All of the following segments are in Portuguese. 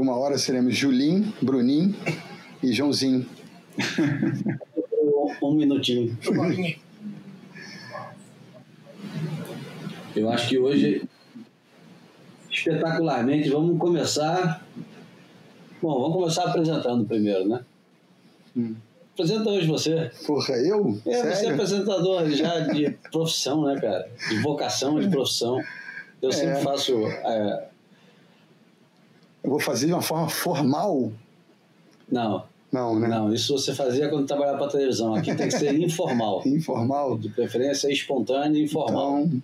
Uma hora seremos Julim, Brunim e Joãozinho. um minutinho. Eu acho que hoje, espetacularmente, vamos começar. Bom, vamos começar apresentando primeiro, né? Hum. Apresenta hoje você. Porra, eu? É, Sério? você é apresentador já de profissão, né, cara? De vocação, de profissão. Eu é. sempre faço. É... Eu vou fazer de uma forma formal? Não. Não, né? Não, isso você fazia quando trabalhava para televisão. Aqui tem que ser informal. informal? De preferência espontâneo e informal. Então,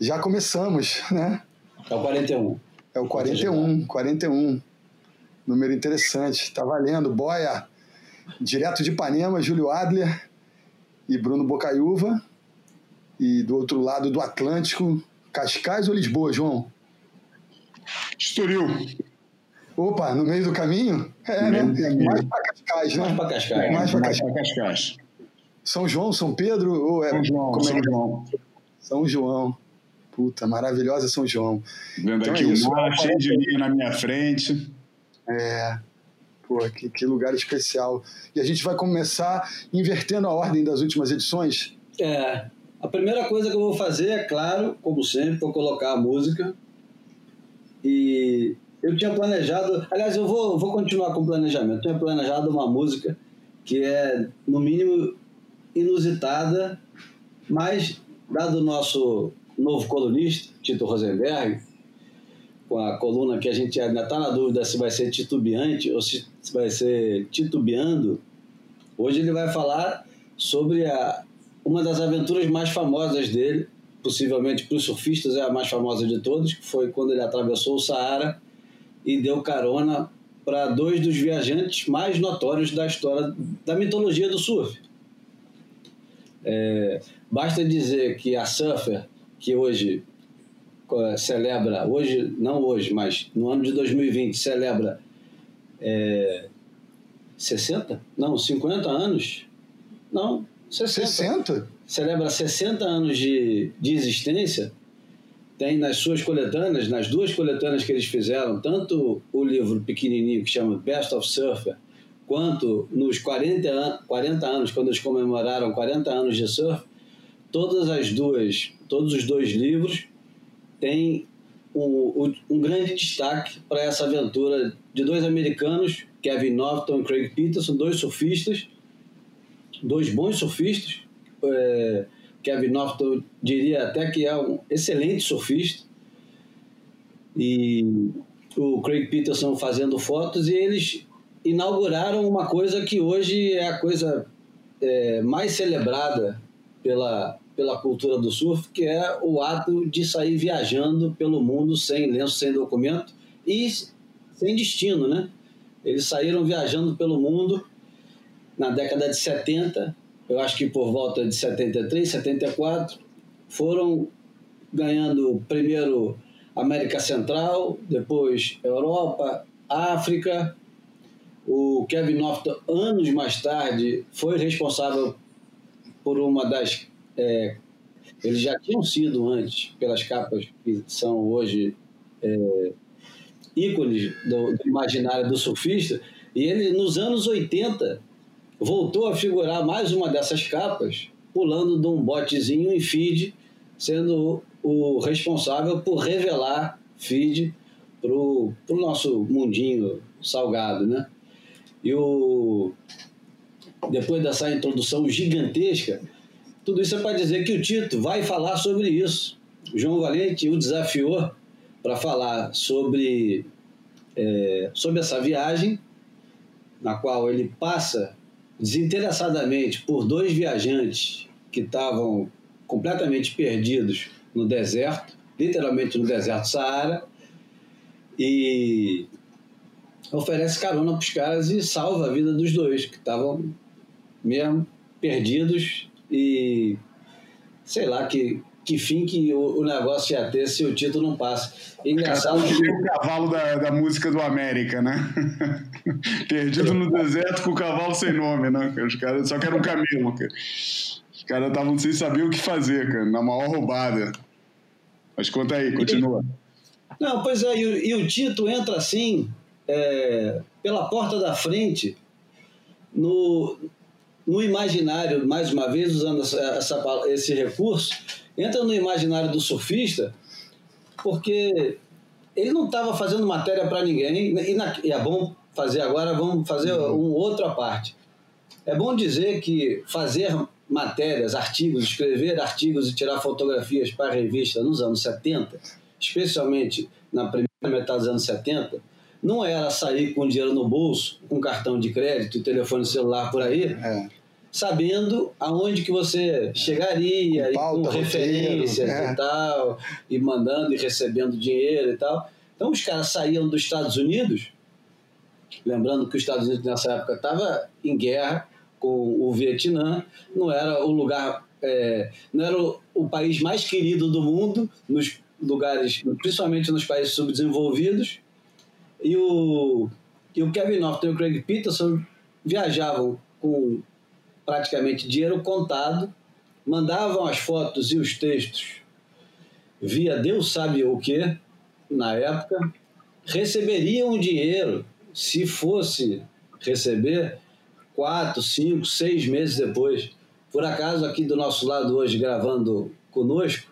já começamos, né? É o 41. É o 41, 41. Número interessante. Tá valendo. Boia, direto de Ipanema, Júlio Adler e Bruno Bocaiúva. E do outro lado do Atlântico, Cascais ou Lisboa, João? Estoril. Opa, no meio do caminho? É, né? Mais para Cascais, né? Mais para Cascais. Mais para Cascais. Cascais. São João, São Pedro? Ou é, São João. Como São é? João. São João. Puta, maravilhosa São João. Vendo então aqui é o mar, cheio de linha na minha frente. É. Pô, que, que lugar especial. E a gente vai começar invertendo a ordem das últimas edições. É. A primeira coisa que eu vou fazer, é claro, como sempre, vou colocar a música. E eu tinha planejado. Aliás, eu vou, vou continuar com o planejamento. Eu tinha planejado uma música que é, no mínimo, inusitada, mas, dado o nosso novo colunista, Tito Rosenberg, com a coluna que a gente ainda está na dúvida se vai ser titubeante ou se vai ser titubeando, hoje ele vai falar sobre a, uma das aventuras mais famosas dele, possivelmente para os surfistas é a mais famosa de todas, que foi quando ele atravessou o Saara e deu carona para dois dos viajantes mais notórios da história da mitologia do surf. É, basta dizer que a Surfer, que hoje é, celebra, hoje, não hoje, mas no ano de 2020, celebra é, 60? Não, 50 anos? Não, 60. 60? Celebra 60 anos de, de existência? Tem nas suas coletâneas, nas duas coletâneas que eles fizeram, tanto o livro pequenininho que chama Best of Surfer, quanto nos 40, an 40 anos, quando eles comemoraram 40 anos de surf, todas as duas, todos os dois livros têm um, um grande destaque para essa aventura de dois americanos, Kevin Norton e Craig Peterson, dois surfistas, dois bons surfistas, é, Kevin Norton diria até que é um excelente surfista. E o Craig Peterson fazendo fotos e eles inauguraram uma coisa que hoje é a coisa é, mais celebrada pela, pela cultura do surf, que é o ato de sair viajando pelo mundo sem lenço, sem documento e sem destino, né? Eles saíram viajando pelo mundo na década de 70 eu acho que por volta de 73, 74, foram ganhando primeiro América Central, depois Europa, África. O Kevin Norton, anos mais tarde, foi responsável por uma das. É, eles já tinham sido antes, pelas capas que são hoje é, ícones do, do imaginário do surfista, e ele, nos anos 80, voltou a figurar mais uma dessas capas, pulando de um botezinho em feed, sendo o responsável por revelar feed para o nosso mundinho salgado, né? E o depois dessa introdução gigantesca, tudo isso é para dizer que o Tito vai falar sobre isso. O João Valente o desafiou para falar sobre, é, sobre essa viagem, na qual ele passa desinteressadamente por dois viajantes que estavam completamente perdidos no deserto, literalmente no deserto Saara, e oferece carona para os caras e salva a vida dos dois, que estavam mesmo perdidos e sei lá que, que fim que o, o negócio ia ter se o título não passa. Engraçado que... o cavalo da, da música do América, né? Perdido no deserto com o cavalo sem nome, né? Os caras só que era um camelo. Cara. Os caras estavam sem saber o que fazer, cara, na maior roubada. Mas conta aí, continua. Não, pois é, e, e o Tito entra assim, é, pela porta da frente, no, no imaginário, mais uma vez, usando essa, essa, esse recurso, entra no imaginário do surfista, porque ele não estava fazendo matéria para ninguém, e, na, e, é bom fazer agora, vamos fazer uhum. um outra parte. É bom dizer que fazer matérias, artigos, escrever artigos e tirar fotografias para a revista nos anos 70, especialmente na primeira metade dos anos 70, não era sair com dinheiro no bolso, com cartão de crédito e telefone celular por aí, é. Sabendo aonde que você chegaria, com, pauta, com referências roteiro, e tal, e mandando e recebendo dinheiro e tal. Então os caras saíam dos Estados Unidos, lembrando que os Estados Unidos nessa época estava em guerra com o Vietnã, não era o lugar, é, não era o, o país mais querido do mundo, nos lugares, principalmente nos países subdesenvolvidos, e o, e o Kevin Norton e o Craig Peterson viajavam com praticamente dinheiro contado, mandavam as fotos e os textos via Deus sabe o que, na época, receberiam o dinheiro, se fosse receber, quatro, cinco, seis meses depois. Por acaso, aqui do nosso lado hoje, gravando conosco,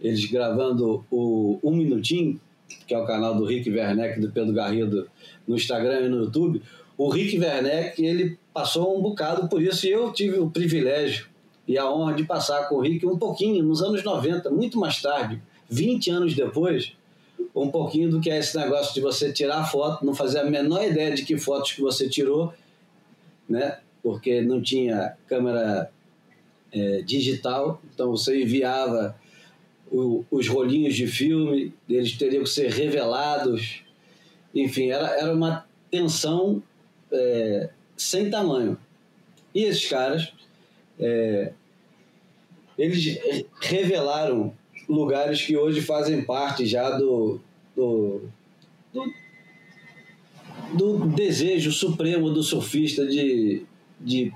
eles gravando o Um Minutinho, que é o canal do Rick Werneck do Pedro Garrido no Instagram e no YouTube, o Rick Werneck ele passou um bocado por isso e eu tive o privilégio e a honra de passar com o Rick um pouquinho nos anos 90, muito mais tarde, 20 anos depois, um pouquinho do que é esse negócio de você tirar foto, não fazer a menor ideia de que fotos que você tirou, né? Porque não tinha câmera é, digital, então você enviava o, os rolinhos de filme, eles teriam que ser revelados. Enfim, era, era uma tensão é, sem tamanho. E esses caras, é, eles revelaram lugares que hoje fazem parte já do, do, do, do desejo supremo do surfista de, de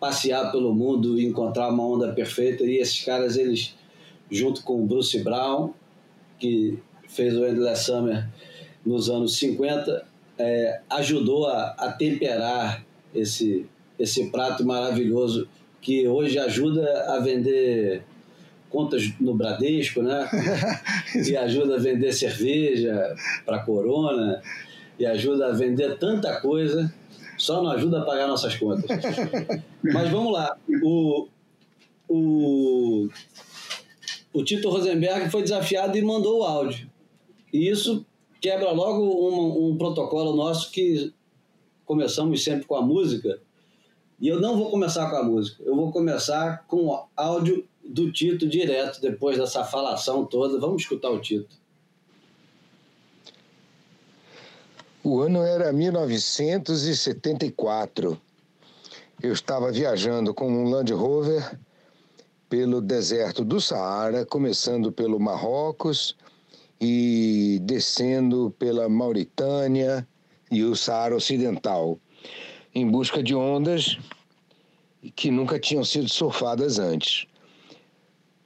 passear pelo mundo e encontrar uma onda perfeita. E esses caras, eles junto com o Bruce Brown, que fez o Endless Summer nos anos 50, é, ajudou a, a, temperar esse, esse prato maravilhoso que hoje ajuda a vender contas no Bradesco, né? e ajuda a vender cerveja para Corona, e ajuda a vender tanta coisa, só não ajuda a pagar nossas contas. Mas vamos lá. O, o o Tito Rosenberg foi desafiado e mandou o áudio. E isso quebra logo um, um protocolo nosso que começamos sempre com a música. E eu não vou começar com a música, eu vou começar com o áudio do Tito direto, depois dessa falação toda. Vamos escutar o Tito. O ano era 1974. Eu estava viajando com um Land Rover pelo deserto do Saara, começando pelo Marrocos e descendo pela Mauritânia e o Saara Ocidental, em busca de ondas que nunca tinham sido surfadas antes.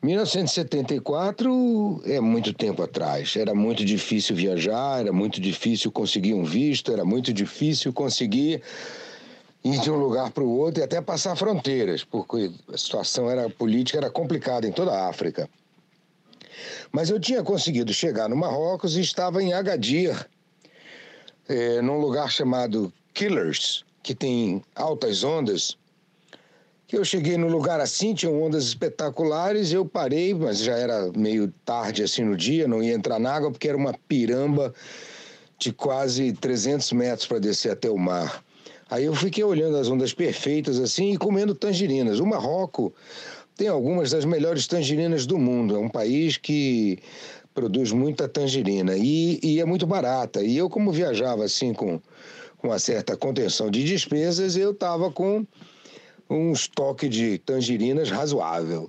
1974 é muito tempo atrás. Era muito difícil viajar, era muito difícil conseguir um visto, era muito difícil conseguir ir de um lugar para o outro e até passar fronteiras, porque a situação era política era complicada em toda a África. Mas eu tinha conseguido chegar no Marrocos e estava em Agadir, é, num lugar chamado Killers, que tem altas ondas. Eu cheguei no lugar assim, tinha ondas espetaculares, eu parei, mas já era meio tarde assim no dia, não ia entrar na água porque era uma piramba de quase 300 metros para descer até o mar. Aí eu fiquei olhando as ondas perfeitas assim e comendo tangerinas. O Marrocos tem algumas das melhores tangerinas do mundo. É um país que produz muita tangerina e, e é muito barata. E eu, como viajava assim com, com uma certa contenção de despesas, eu estava com um estoque de tangerinas razoável.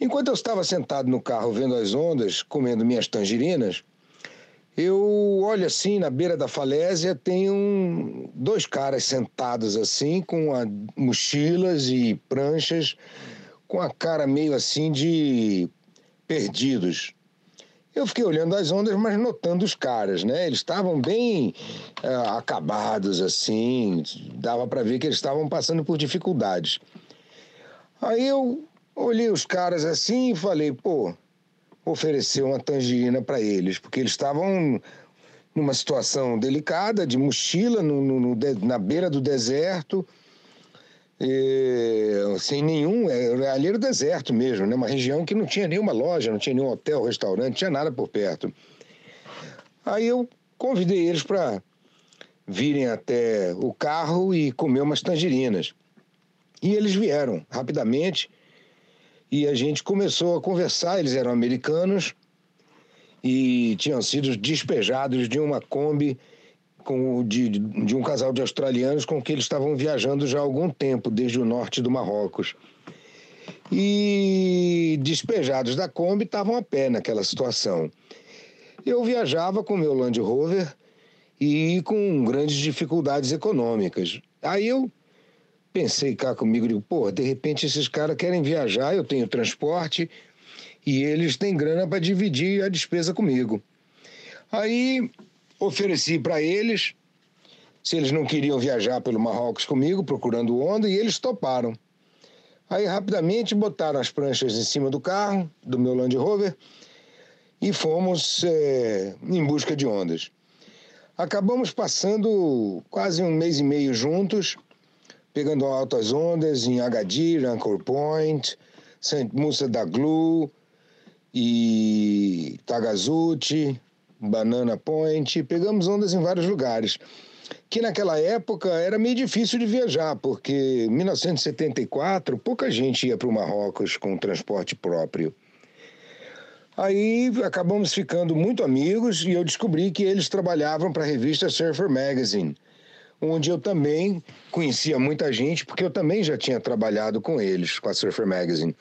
Enquanto eu estava sentado no carro vendo as ondas, comendo minhas tangerinas, eu olho assim, na beira da falésia, tem um, dois caras sentados assim, com a, mochilas e pranchas, com a cara meio assim de perdidos. Eu fiquei olhando as ondas, mas notando os caras, né? Eles estavam bem uh, acabados, assim, dava para ver que eles estavam passando por dificuldades. Aí eu olhei os caras assim e falei, pô, oferecer uma tangerina para eles, porque eles estavam numa situação delicada, de mochila no, no, no, na beira do deserto, e, sem nenhum. É, ali era o deserto mesmo, né? uma região que não tinha nenhuma loja, não tinha nenhum hotel, restaurante, não tinha nada por perto. Aí eu convidei eles para virem até o carro e comer umas tangerinas. E eles vieram rapidamente e a gente começou a conversar. Eles eram americanos e tinham sido despejados de uma Kombi com, de, de um casal de australianos com que eles estavam viajando já há algum tempo, desde o norte do Marrocos. E despejados da Kombi estavam a pé naquela situação. Eu viajava com meu Land Rover e com grandes dificuldades econômicas. Aí eu pensei cá comigo, digo, pô, de repente esses caras querem viajar, eu tenho transporte, e eles têm grana para dividir a despesa comigo. Aí ofereci para eles se eles não queriam viajar pelo Marrocos comigo, procurando onda, e eles toparam. Aí rapidamente botaram as pranchas em cima do carro, do meu Land Rover, e fomos é, em busca de ondas. Acabamos passando quase um mês e meio juntos, pegando altas ondas em Agadir, Anchor Point, St. Musa da Glue, e Tagazuti, Banana Point, pegamos ondas em vários lugares. Que naquela época era meio difícil de viajar, porque em 1974 pouca gente ia para o Marrocos com transporte próprio. Aí acabamos ficando muito amigos e eu descobri que eles trabalhavam para a revista Surfer Magazine, onde eu também conhecia muita gente, porque eu também já tinha trabalhado com eles, com a Surfer Magazine.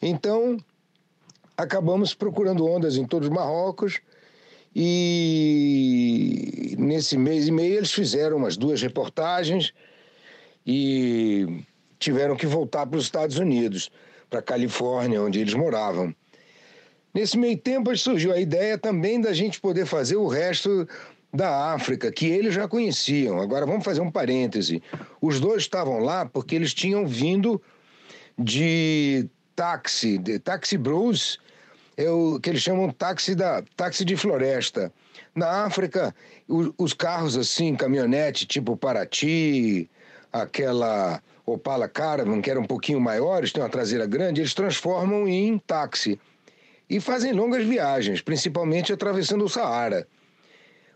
Então, acabamos procurando ondas em todos os Marrocos e nesse mês e meio eles fizeram umas duas reportagens e tiveram que voltar para os Estados Unidos, para a Califórnia, onde eles moravam. Nesse meio tempo surgiu a ideia também da gente poder fazer o resto da África, que eles já conheciam. Agora vamos fazer um parêntese. Os dois estavam lá porque eles tinham vindo de táxi, de Taxi Bros, é o que eles chamam táxi da táxi de floresta. Na África, os carros assim, caminhonete tipo Paraty, aquela Opala Caravan, que era um pouquinho maiores, tem uma traseira grande, eles transformam em táxi e fazem longas viagens, principalmente atravessando o Saara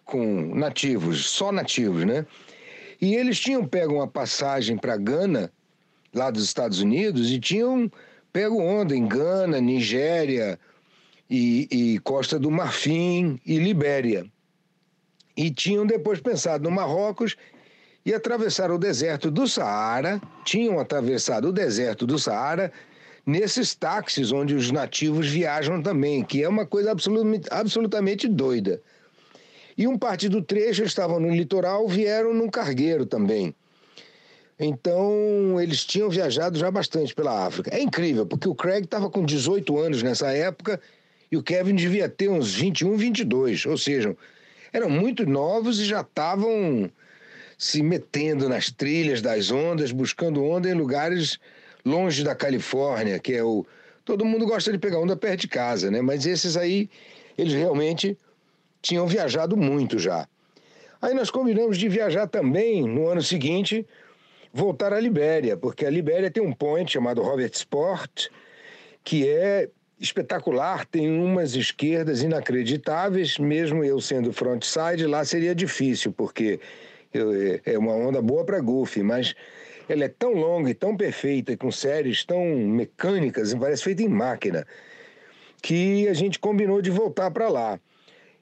com nativos, só nativos, né? E eles tinham pego uma passagem para Gana, lá dos Estados Unidos, e tinham pego onda em Gana, Nigéria, e, e Costa do Marfim e Libéria. E tinham depois pensado no Marrocos e atravessaram o deserto do Saara, tinham atravessado o deserto do Saara nesses táxis onde os nativos viajam também, que é uma coisa absolutamente, absolutamente doida. E um parte do trecho estavam no litoral, vieram num cargueiro também. Então, eles tinham viajado já bastante pela África. É incrível, porque o Craig estava com 18 anos nessa época e o Kevin devia ter uns 21, 22, ou seja, eram muito novos e já estavam se metendo nas trilhas das ondas, buscando onda em lugares longe da Califórnia, que é o todo mundo gosta de pegar onda perto de casa, né? Mas esses aí eles realmente tinham viajado muito já. Aí nós combinamos de viajar também no ano seguinte, voltar à Libéria, porque a Libéria tem um point chamado Robert Sport, que é espetacular, tem umas esquerdas inacreditáveis, mesmo eu sendo frontside, lá seria difícil, porque eu, é uma onda boa para golfe, mas ela é tão longa e tão perfeita, com séries tão mecânicas, parece feita em máquina, que a gente combinou de voltar para lá.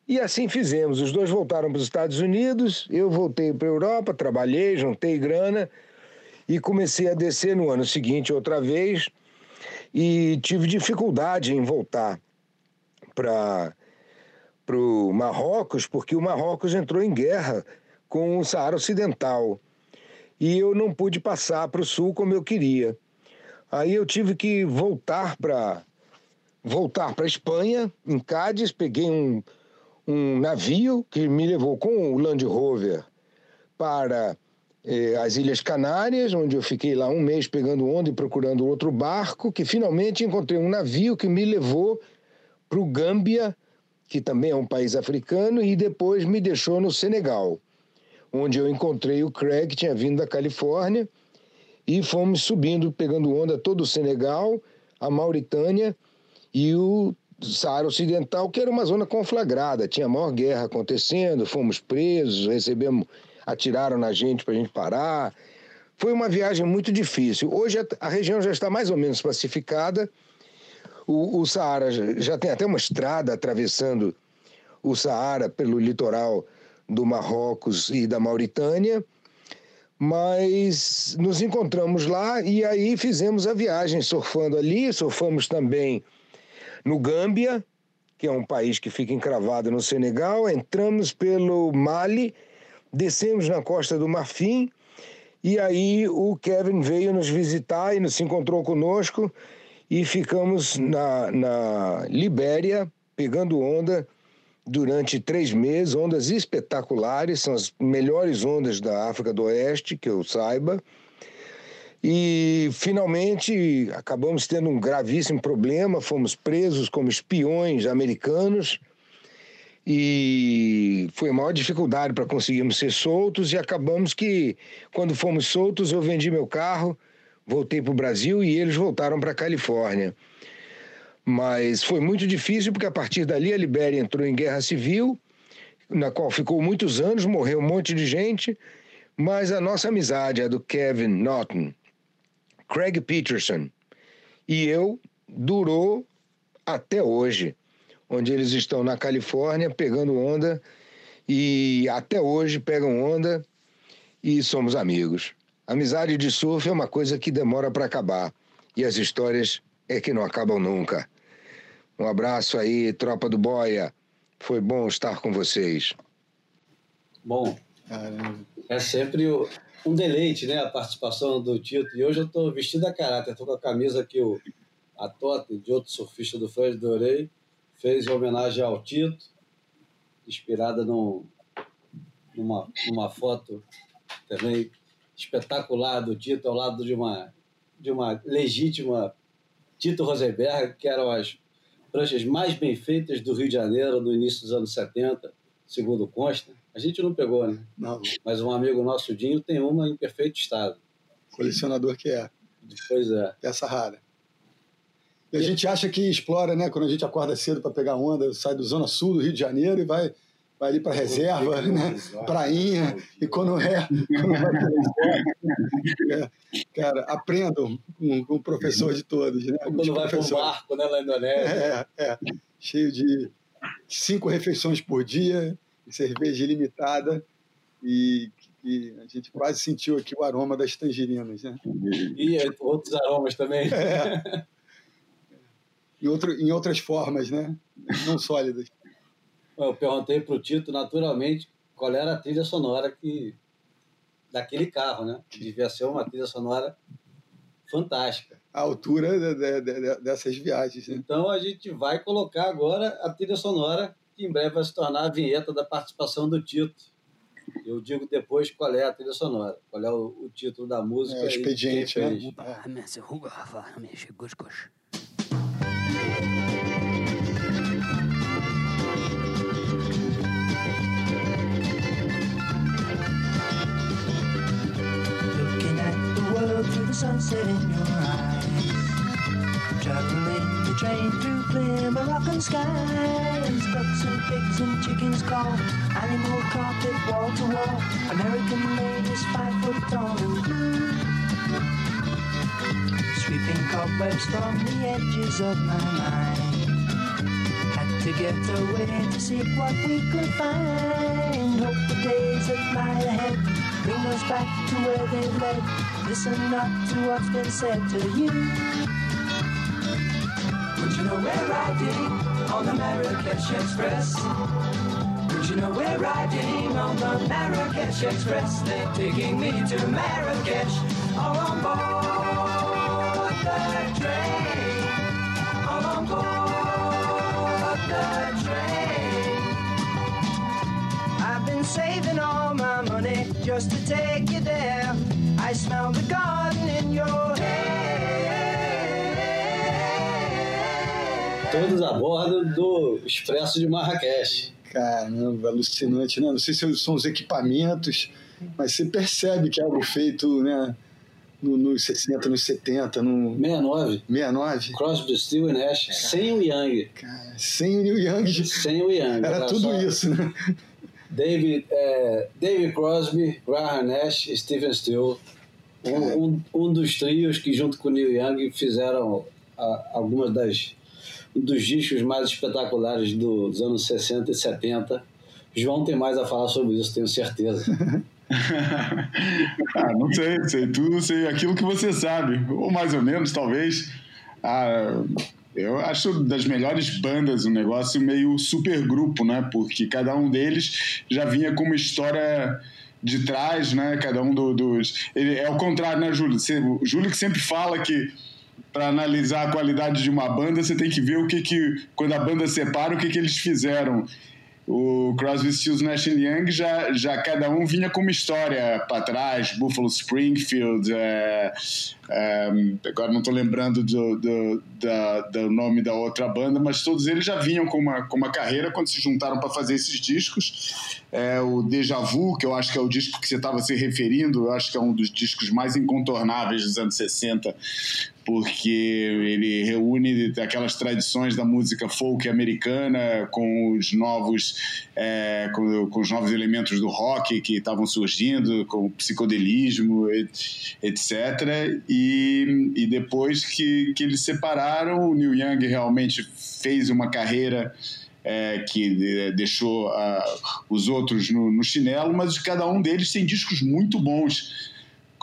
E assim fizemos. Os dois voltaram para os Estados Unidos, eu voltei para a Europa, trabalhei, juntei grana e comecei a descer no ano seguinte outra vez e tive dificuldade em voltar para o Marrocos, porque o Marrocos entrou em guerra com o Saara Ocidental e eu não pude passar para o sul como eu queria. Aí eu tive que voltar para voltar para Espanha, em Cádiz, peguei um, um navio que me levou com o Land Rover para as Ilhas Canárias, onde eu fiquei lá um mês pegando onda e procurando outro barco, que finalmente encontrei um navio que me levou para o Gâmbia, que também é um país africano, e depois me deixou no Senegal, onde eu encontrei o Craig, que tinha vindo da Califórnia, e fomos subindo, pegando onda todo o Senegal, a Mauritânia e o Saara Ocidental, que era uma zona conflagrada, tinha a maior guerra acontecendo, fomos presos, recebemos, atiraram na gente para a gente parar. Foi uma viagem muito difícil. Hoje a, região já está mais ou menos pacificada. O, o Saara já tem até uma estrada atravessando o Saara pelo litoral do Marrocos e da Mauritânia mas nos encontramos lá e aí fizemos a viagem surfando ali, surfamos também no Gâmbia, que é um país que fica encravado no Senegal, entramos pelo Mali, descemos na costa do Marfim e aí o Kevin veio nos visitar e nos encontrou conosco e ficamos na, na Libéria pegando onda durante três meses, ondas espetaculares, são as melhores ondas da África do Oeste, que eu saiba. E finalmente acabamos tendo um gravíssimo problema, fomos presos como espiões americanos e foi a maior dificuldade para conseguirmos ser soltos e acabamos que quando fomos soltos eu vendi meu carro, voltei para o Brasil e eles voltaram para a Califórnia. Mas foi muito difícil porque a partir dali a Libéria entrou em guerra civil, na qual ficou muitos anos, morreu um monte de gente, mas a nossa amizade, a do Kevin Norton, Craig Peterson e eu, durou até hoje, onde eles estão na Califórnia pegando onda e até hoje pegam onda e somos amigos. Amizade de surf é uma coisa que demora para acabar e as histórias é que não acabam nunca. Um abraço aí, tropa do Boia. Foi bom estar com vocês. Bom, é sempre um deleite, né? A participação do Tito. E hoje eu estou vestido a caráter, estou com a camisa que o, a Tota, de outro surfista do Fred Dorei, fez em homenagem ao Tito, inspirada num, numa, numa foto também espetacular do Tito ao lado de uma, de uma legítima Tito Rosenberg, que eram as pranchas mais bem feitas do Rio de Janeiro no início dos anos 70, segundo consta. A gente não pegou, né? Não. Mas um amigo nosso, Dinho, tem uma em perfeito estado. Colecionador que é. Pois é. Peça rara. E a gente acha que explora, né? Quando a gente acorda cedo para pegar onda, sai do Zona Sul do Rio de Janeiro e vai, vai ali para reserva, né? Prainha. E quando é, quando vai é, Cara, aprendam com, com, o professor de todos, né? Quando vai para um barco, né, lá na Indonésia. É, é. Cheio de cinco refeições por dia, cerveja ilimitada e que a gente quase sentiu aqui o aroma das tangerinas, né? E outros aromas também. É. Em, outro, em outras formas, né? Não sólidas. Eu perguntei para o Tito, naturalmente, qual era a trilha sonora que daquele carro, né? Que devia ser uma trilha sonora fantástica. A altura de, de, de, dessas viagens. Né? Então a gente vai colocar agora a trilha sonora que em breve vai se tornar a vinheta da participação do Tito. Eu digo depois qual é a trilha sonora, qual é o, o título da música. É o expediente, né? through sunset in your eyes. Traveling the train through clear Moroccan skies. Ducks and pigs and chickens call. Animal carpet wall to wall. American ladies five foot tall and blue. Sweeping cobwebs from the edges of my mind. Had to get away to see what we could find. Hope the days that lie ahead bring us back to where they've led. Listen up to what's been said to you. Don't you know we're riding on the Marrakesh Express? Don't you know we're riding on the Marrakesh Express? They're taking me to Marrakesh, all on board the train, all on board. Saving all my money just to take you there. I smell the garden in your hair. Todos a bordo do Expresso de Marrakech. Caramba, alucinante, né? Não sei se são os equipamentos, mas você percebe que é algo feito, né? no, nos 60, nos 70, no... 69. 69. Crosby, Steel Nash, sem o Young. Cara, sem o Young. Sem o Young. Era tudo só. isso, né? David, é, David Crosby, Graham Nash, Stephen Steele. Um, um, um, dos trios que, junto com Neil Young, fizeram a, algumas das dos discos mais espetaculares dos anos 60 e 70. João tem mais a falar sobre isso, tenho certeza. ah, não sei, sei tudo, sei aquilo que você sabe, ou mais ou menos, talvez. Ah, eu acho das melhores bandas um negócio meio super grupo, né? Porque cada um deles já vinha com uma história de trás, né? Cada um do, dos. Ele, é o contrário, né, Júlio? Você, o Júlio que sempre fala que para analisar a qualidade de uma banda, você tem que ver o que, que quando a banda separa, o que, que eles fizeram o Crosby, Stills, Nash Young já, já cada um vinha com uma história para trás, Buffalo Springfield, é, é, agora não estou lembrando do, do, da, do nome da outra banda, mas todos eles já vinham com uma, com uma carreira quando se juntaram para fazer esses discos. É, o Deja Vu, que eu acho que é o disco que você estava se referindo, eu acho que é um dos discos mais incontornáveis dos anos 60, porque ele reúne aquelas tradições da música folk americana com os novos é, com, com, os novos elementos do rock que estavam surgindo, com o psicodelismo, etc. E, e depois que, que eles separaram, o Neil Young realmente fez uma carreira é, que deixou uh, os outros no, no chinelo, mas cada um deles tem discos muito bons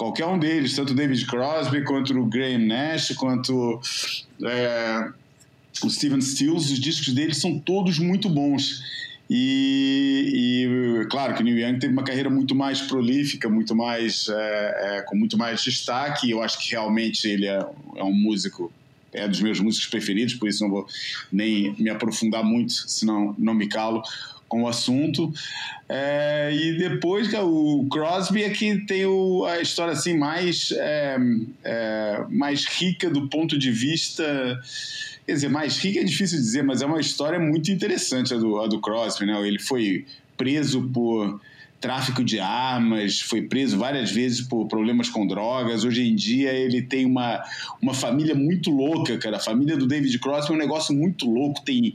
qualquer um deles, tanto David Crosby, quanto o Graham Nash, quanto é, o Steven Stills, os discos deles são todos muito bons. E, e, claro que o Neil Young teve uma carreira muito mais prolífica, muito mais é, é, com muito mais destaque. Eu acho que realmente ele é, é, um músico, é dos meus músicos preferidos, por isso não vou nem me aprofundar muito, senão não me calo com o assunto. É, e depois o Crosby é que tem o, a história assim mais, é, é, mais rica do ponto de vista. Quer dizer, mais rica é difícil dizer, mas é uma história muito interessante a do, a do Crosby. Né? Ele foi preso por tráfico de armas, foi preso várias vezes por problemas com drogas. Hoje em dia ele tem uma, uma família muito louca, cara. A família do David Crosby é um negócio muito louco. Tem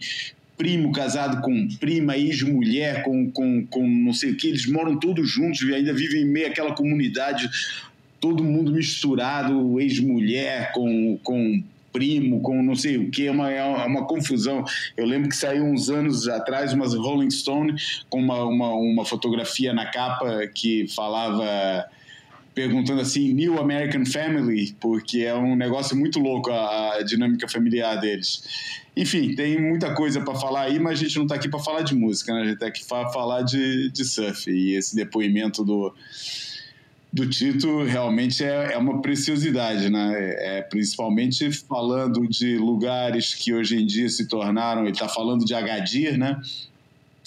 primo casado com prima, ex-mulher, com, com, com não sei o que, eles moram todos juntos e ainda vivem em meio àquela comunidade, todo mundo misturado, ex-mulher com, com primo, com não sei o que, é uma, é uma confusão. Eu lembro que saiu uns anos atrás umas Rolling Stone com uma, uma, uma fotografia na capa que falava perguntando assim, New American Family, porque é um negócio muito louco a, a dinâmica familiar deles. Enfim, tem muita coisa para falar aí, mas a gente não está aqui para falar de música, né? A gente está aqui para falar de, de surf. E esse depoimento do, do Tito realmente é, é uma preciosidade, né? É, principalmente falando de lugares que hoje em dia se tornaram. Ele está falando de Agadir, né?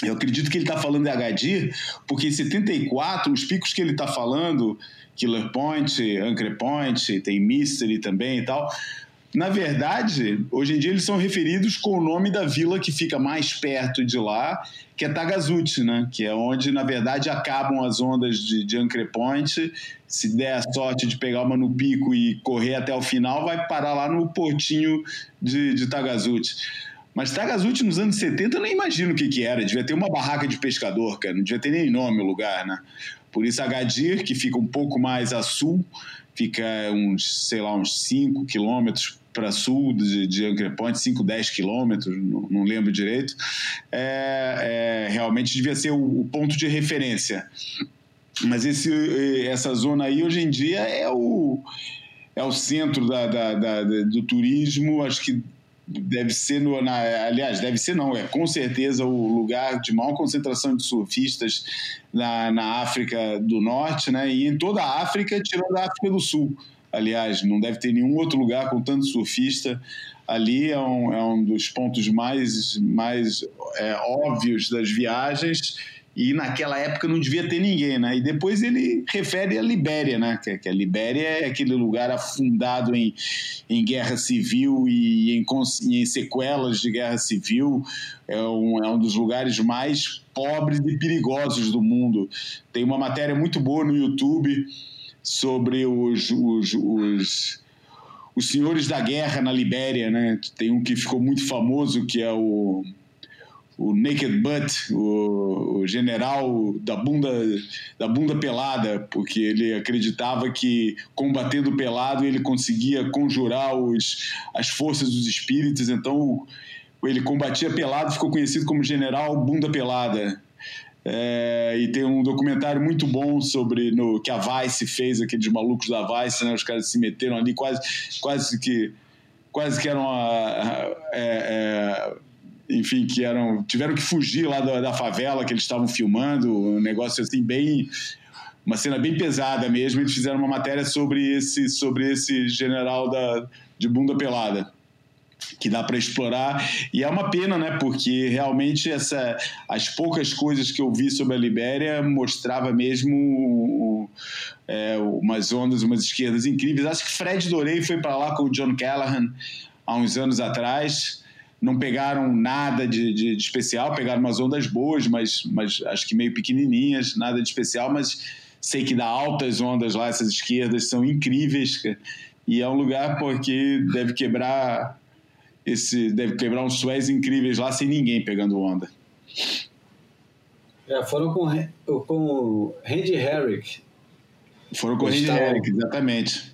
Eu acredito que ele está falando de Agadir, porque em 74, os picos que ele está falando, Killer Point, Anchor Point, tem Mystery também e tal na verdade, hoje em dia eles são referidos com o nome da vila que fica mais perto de lá, que é Tagazuti, né? Que é onde, na verdade, acabam as ondas de, de Anchor Point. Se der a sorte de pegar uma no pico e correr até o final, vai parar lá no portinho de, de Tagazuti. Mas Tagazuti nos anos 70 eu nem imagino o que, que era. Devia ter uma barraca de pescador, cara. Não devia ter nem nome o lugar, né? Por isso Agadir, que fica um pouco mais a sul, fica uns, sei lá, uns 5 quilômetros para sul de, de Anchor Point, 5, 10 quilômetros, não, não, lembro direito, é, é, realmente devia ser o, o, ponto de referência. Mas esse, essa zona aí, hoje em dia, é o, é o centro da, da, da, do turismo, acho que deve ser no, na, aliás deve ser não é com certeza o lugar de maior concentração de surfistas na, na África do Norte né? E em toda a África tirando a África do Sul aliás, não deve ter nenhum outro lugar com tanto surfista. Ali é um, é um dos pontos mais, mais é, óbvios das viagens e naquela época não devia ter ninguém, né? E depois ele refere a Libéria, né? Que, que a Libéria é aquele lugar afundado em, em guerra civil e em, em sequelas de guerra civil, é um, é um dos lugares mais pobres e perigosos do mundo. Tem uma matéria muito boa no YouTube sobre os, os, os os senhores da guerra na Libéria, né? Tem um que ficou muito famoso que é o o Naked Butt, o, general da bunda, da bunda pelada, porque ele acreditava que combatendo pelado ele conseguia conjurar os, as forças dos espíritos, então ele combatia pelado, ficou conhecido como general bunda pelada. É, e tem um documentário muito bom sobre no, que a Vice fez, aqueles malucos da Vice, né? Os caras se meteram ali quase, quase que quase que eram a, é, é, enfim, que eram tiveram que fugir lá da, da favela que eles estavam filmando, um negócio assim bem uma cena bem pesada mesmo. Eles fizeram uma matéria sobre esse sobre esse general da de bunda pelada que dá para explorar e é uma pena, né? Porque realmente essa as poucas coisas que eu vi sobre a Libéria mostrava mesmo é, umas ondas, umas esquerdas incríveis. Acho que Fred Dorey foi para lá com o John Callahan há uns anos atrás. Não pegaram nada de, de, de especial, pegaram umas ondas boas, mas, mas acho que meio pequenininhas, nada de especial, mas sei que dá altas ondas lá, essas esquerdas são incríveis, e é um lugar porque deve quebrar esse deve quebrar uns sués incríveis lá sem ninguém pegando onda. É, foram com, com o Randy Herrick. Foram com o Randy Herrick, exatamente.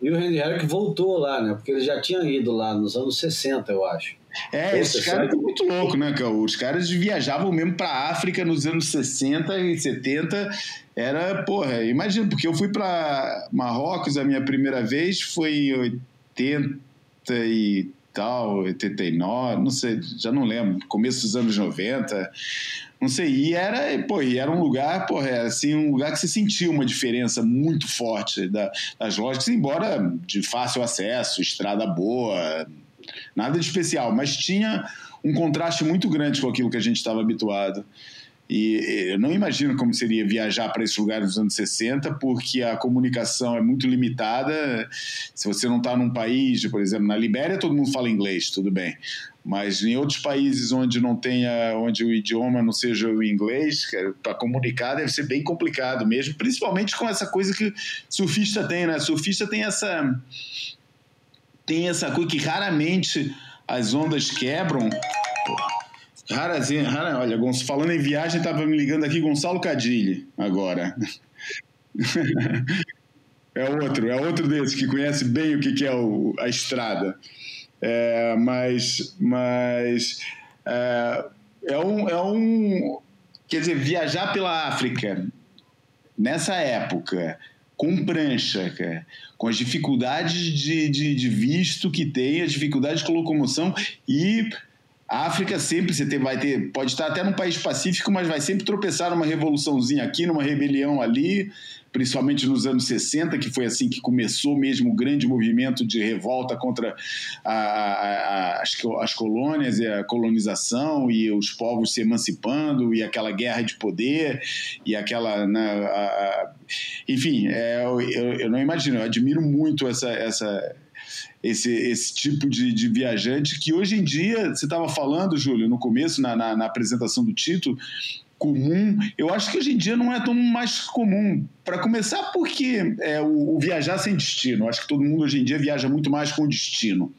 E o Randy Herrick voltou lá, né? Porque ele já tinha ido lá nos anos 60, eu acho. É, esses caras estão muito loucos, né, cara? Os caras viajavam mesmo para África nos anos 60 e 70. Era, porra, imagina, porque eu fui para Marrocos a minha primeira vez, foi em 80 e tal, 89, não sei, já não lembro, começo dos anos 90, não sei, e era, pô, e era um lugar, pô, é assim, um lugar que você sentia uma diferença muito forte da, das lojas, embora de fácil acesso, estrada boa, nada de especial, mas tinha um contraste muito grande com aquilo que a gente estava habituado. E eu não imagino como seria viajar para esses lugares nos anos 60, porque a comunicação é muito limitada. Se você não está num país, por exemplo, na Libéria todo mundo fala inglês, tudo bem. Mas em outros países onde não tenha, onde o idioma não seja o inglês, para comunicar deve ser bem complicado mesmo, principalmente com essa coisa que surfista tem, né? Surfista tem essa tem essa coisa que raramente as ondas quebram Rarazinha, rara, olha, falando em viagem, estava me ligando aqui Gonçalo Cadilli agora. é outro, é outro desses que conhece bem o que, que é o, a estrada. É, mas mas é, é, um, é um. Quer dizer, viajar pela África nessa época, com prancha, com as dificuldades de, de, de visto que tem, as dificuldades de locomoção e a África sempre você tem, vai ter, pode estar até num país pacífico, mas vai sempre tropeçar numa revoluçãozinha aqui, numa rebelião ali, principalmente nos anos 60, que foi assim que começou mesmo o grande movimento de revolta contra a, a, as, as colônias e a colonização e os povos se emancipando e aquela guerra de poder e aquela. Né, a, enfim, é, eu, eu, não imagino, eu admiro muito essa, essa esse, esse tipo de, de viajante que hoje em dia, você estava falando, Júlio, no começo, na, na, na apresentação do título, comum. Eu acho que hoje em dia não é tão mais comum. Para começar, porque é, o, o, viajar sem destino. Acho que todo mundo hoje em dia viaja muito mais com destino.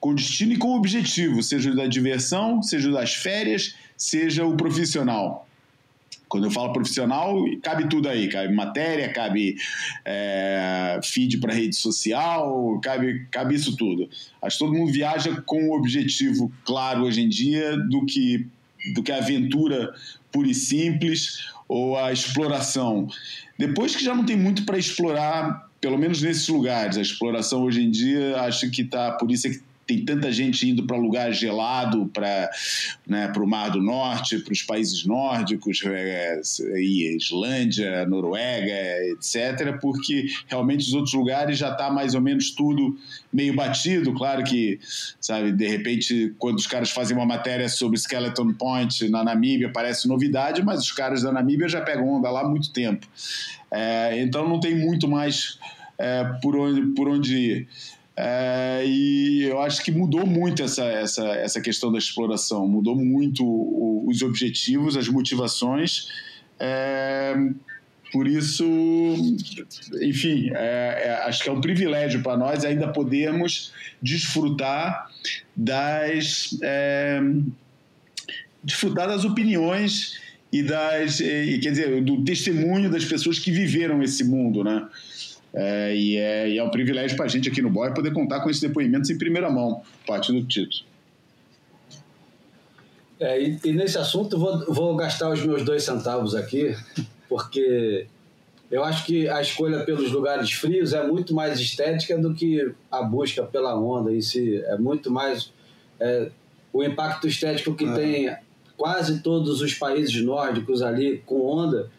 Com destino e com objetivo, seja da diversão, seja das férias, seja o profissional. Quando eu falo profissional, cabe tudo aí, cabe matéria, cabe é, feed para rede social, cabe, cabe isso tudo. Acho que todo mundo viaja com um objetivo claro hoje em dia do que, do que a aventura pura e simples ou a exploração. Depois que já não tem muito para explorar, pelo menos nesses lugares, a exploração hoje em dia acho que está, por isso é que tem tanta gente indo para lugar gelado, para né, o Mar do Norte, para os países nórdicos, é, Islândia, Noruega, etc., porque realmente os outros lugares já está mais ou menos tudo meio batido. Claro que, sabe, de repente, quando os caras fazem uma matéria sobre Skeleton Point na Namíbia, parece novidade, mas os caras da Namíbia já pegam onda lá há muito tempo. É, então não tem muito mais é, por, onde, por onde ir. É, e eu acho que mudou muito essa, essa, essa questão da exploração, mudou muito os objetivos, as motivações. É, por isso, enfim, é, é, acho que é um privilégio para nós ainda podermos desfrutar das é, desfrutar das opiniões e das e, quer dizer do testemunho das pessoas que viveram esse mundo, né? É, e, é, e, é, um privilégio para a gente aqui no BOI poder contar com esses depoimentos em primeira mão, parte do Tito. É, e, e, nesse assunto vou, vou gastar os meus dois centavos aqui, porque eu acho que a escolha pelos lugares frios é muito mais estética do que a busca pela onda em si. É muito mais é, o impacto estético que é. tem quase todos os países nórdicos ali com onda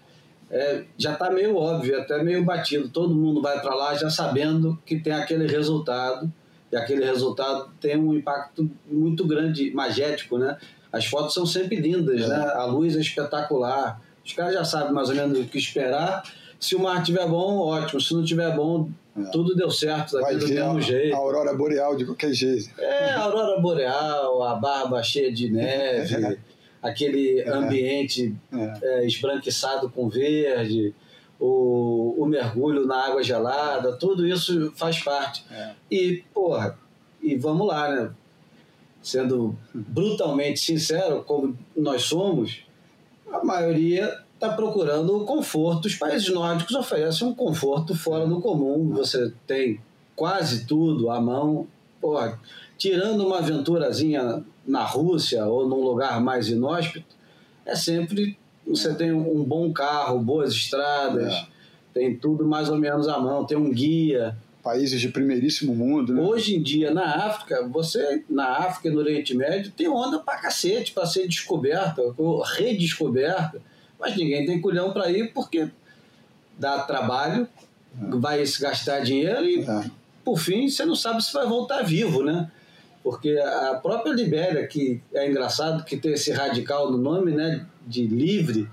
é, já está meio óbvio, até meio batido. Todo mundo vai para lá já sabendo que tem aquele resultado, e aquele resultado tem um impacto muito grande, magético, né? As fotos são sempre lindas, é. né? A luz é espetacular. Os caras já sabem mais ou menos o que esperar. Se o mar estiver bom, ótimo. Se não estiver bom, é. tudo deu certo daqui do mesmo jeito. A aurora boreal de qualquer jeito. É, a aurora boreal, a barba cheia de neve. Aquele é. ambiente é. É, esbranquiçado com verde, o, o, mergulho na água gelada, tudo isso faz parte. É. E, porra, e vamos lá, né? Sendo brutalmente sincero, como nós somos, a maioria está procurando o conforto. Os países nórdicos oferecem um conforto fora do comum. Você tem quase tudo à mão. Porra, tirando uma aventurazinha na Rússia ou num lugar mais inóspito, é sempre você tem um bom carro, boas estradas, é. tem tudo mais ou menos à mão, tem um guia. Países de primeiríssimo mundo, né? Hoje em dia, na África, você, na África e no Oriente Médio, tem onda pra cacete para ser descoberta, ou redescoberta, mas ninguém tem culhão para ir porque dá trabalho, é. vai se gastar dinheiro e, é. por fim, você não sabe se vai voltar vivo, né? Porque a própria Libéria, que é engraçado que tem esse radical no nome, né, de livre,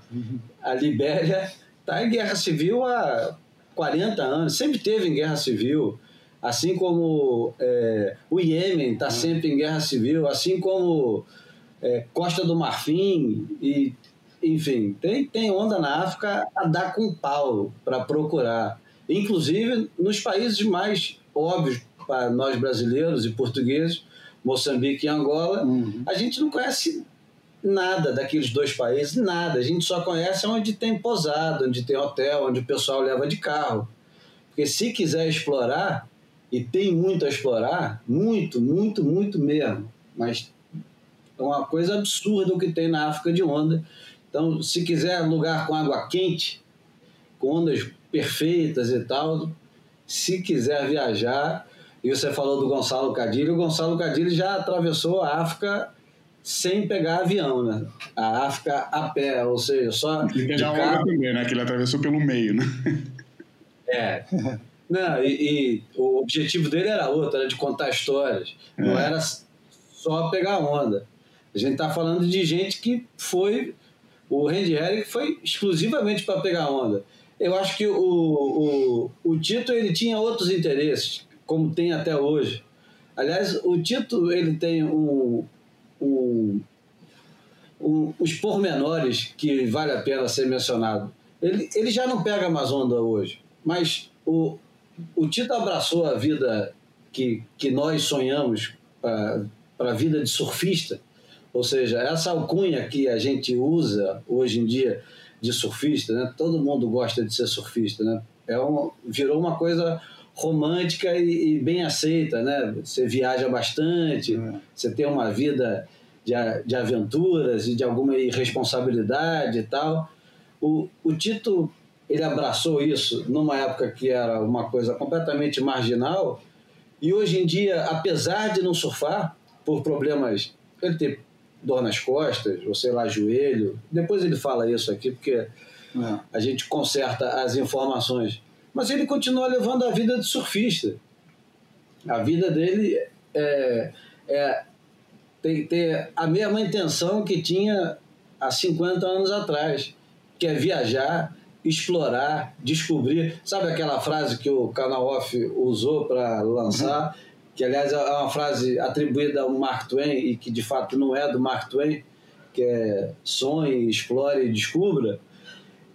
a Libéria está em guerra civil há 40 anos, sempre teve em guerra civil, assim como é, o Iêmen está sempre em guerra civil, assim como é, Costa do Marfim, e, enfim, tem, tem onda na África a dar com pau para procurar, inclusive nos países mais óbvios para nós brasileiros e portugueses, Moçambique e Angola, uhum. a gente não conhece nada daqueles dois países, nada. A gente só conhece onde tem pousada, onde tem hotel, onde o pessoal leva de carro. Porque se quiser explorar, e tem muito a explorar, muito, muito, muito mesmo, mas é uma coisa absurda o que tem na África de onda. Então, se quiser lugar com água quente, com ondas perfeitas e tal, se quiser viajar, e você falou do Gonçalo Cadilho. O Gonçalo Cadilho já atravessou a África sem pegar avião, né? A África a pé, ou seja, só. E pegar carro... também, né? Que ele atravessou pelo meio, né? É. Não, e, e, o objetivo dele era outro, era de contar histórias. É. Não era só pegar onda. A gente está falando de gente que foi. O Randy Eric foi exclusivamente para pegar onda. Eu acho que o, o, o Tito ele tinha outros interesses como tem até hoje. Aliás, o Tito ele tem um, um, um, os pormenores que vale a pena ser mencionado. Ele, ele já não pega mais onda hoje, mas o, o Tito abraçou a vida que, que nós sonhamos para a vida de surfista, ou seja, essa alcunha que a gente usa hoje em dia de surfista, né? todo mundo gosta de ser surfista, né? é uma, virou uma coisa romântica e, e, bem aceita, né? Você viaja bastante, é. você tem uma vida de, de aventuras e de alguma irresponsabilidade e tal. O, o Tito ele abraçou isso numa época que era uma coisa completamente marginal E hoje em dia, apesar de não surfar, por problemas, ele ter dor nas costas, ou sei lá, joelho, depois ele fala isso aqui, porque é. a gente conserta as informações. Mas ele continua levando a vida de surfista. A vida dele é, é, tem, tem a mesma intenção que tinha há 50 anos atrás, que é viajar, explorar, descobrir. Sabe aquela frase que o canal Off usou para lançar? Uhum. Que, aliás, é uma frase atribuída ao Mark Twain e que, de fato, não é do Mark Twain, que é sonhe, explore e descubra.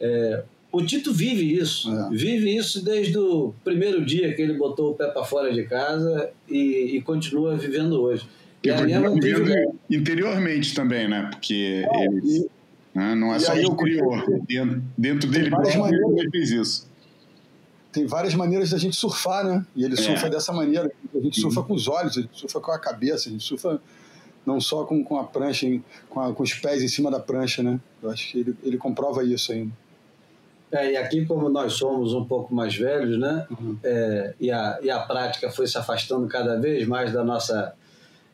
É, o Tito vive isso, é. vive isso desde o primeiro dia que ele botou o pé para fora de casa e, e continua vivendo hoje. E, e continua vivendo interiormente também, né? Porque é, ele né? Não é só o exterior. Dentro, dentro dele, ele fez isso. Tem várias maneiras da gente surfar, né? E ele é. surfa dessa maneira. A gente surfa uhum. com os olhos, a gente surfa com a cabeça, a gente surfa não só com, com a prancha, com, a, com os pés em cima da prancha, né? Eu acho que ele, ele comprova isso ainda. É, e aqui, como nós somos um pouco mais velhos, né? Uhum. É, e, a, e a prática foi se afastando cada vez mais da nossa,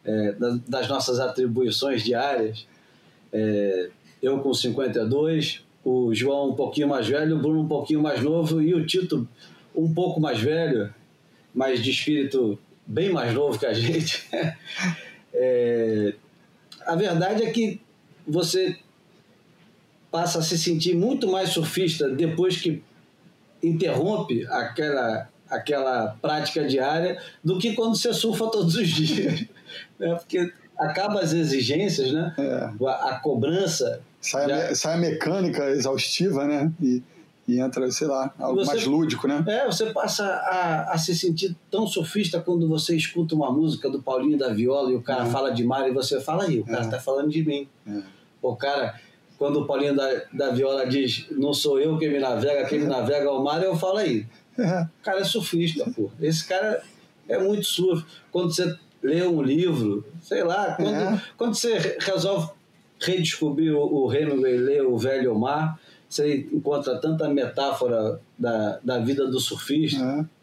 é, das nossas atribuições diárias. É, eu com 52, o João um pouquinho mais velho, o Bruno um pouquinho mais novo e o Tito um pouco mais velho, mas de espírito bem mais novo que a gente. é, a verdade é que você passa a se sentir muito mais surfista depois que interrompe aquela, aquela prática diária do que quando você surfa todos os dias. né? Porque acaba as exigências, né? É. A, a, cobrança Sai, já... a, sai a mecânica exaustiva, né? E, e entra, sei lá, algo você, mais lúdico, né? É, você passa a, a se sentir tão surfista quando você escuta uma música do Paulinho da Viola e o cara é. fala de mar e você fala aí, o cara é. tá falando de mim. É. O cara, quando o Paulinho da, da Viola diz, não sou eu quem me navega, quem me navega é o mar, eu falo aí. É. O cara é surfista, pô. Esse cara é muito surf. Quando você lê um livro, sei lá, quando, é. quando você resolve redescobrir o, o Hemingway, ler o Velho Mar, você encontra tanta metáfora da, da vida do surfista. É.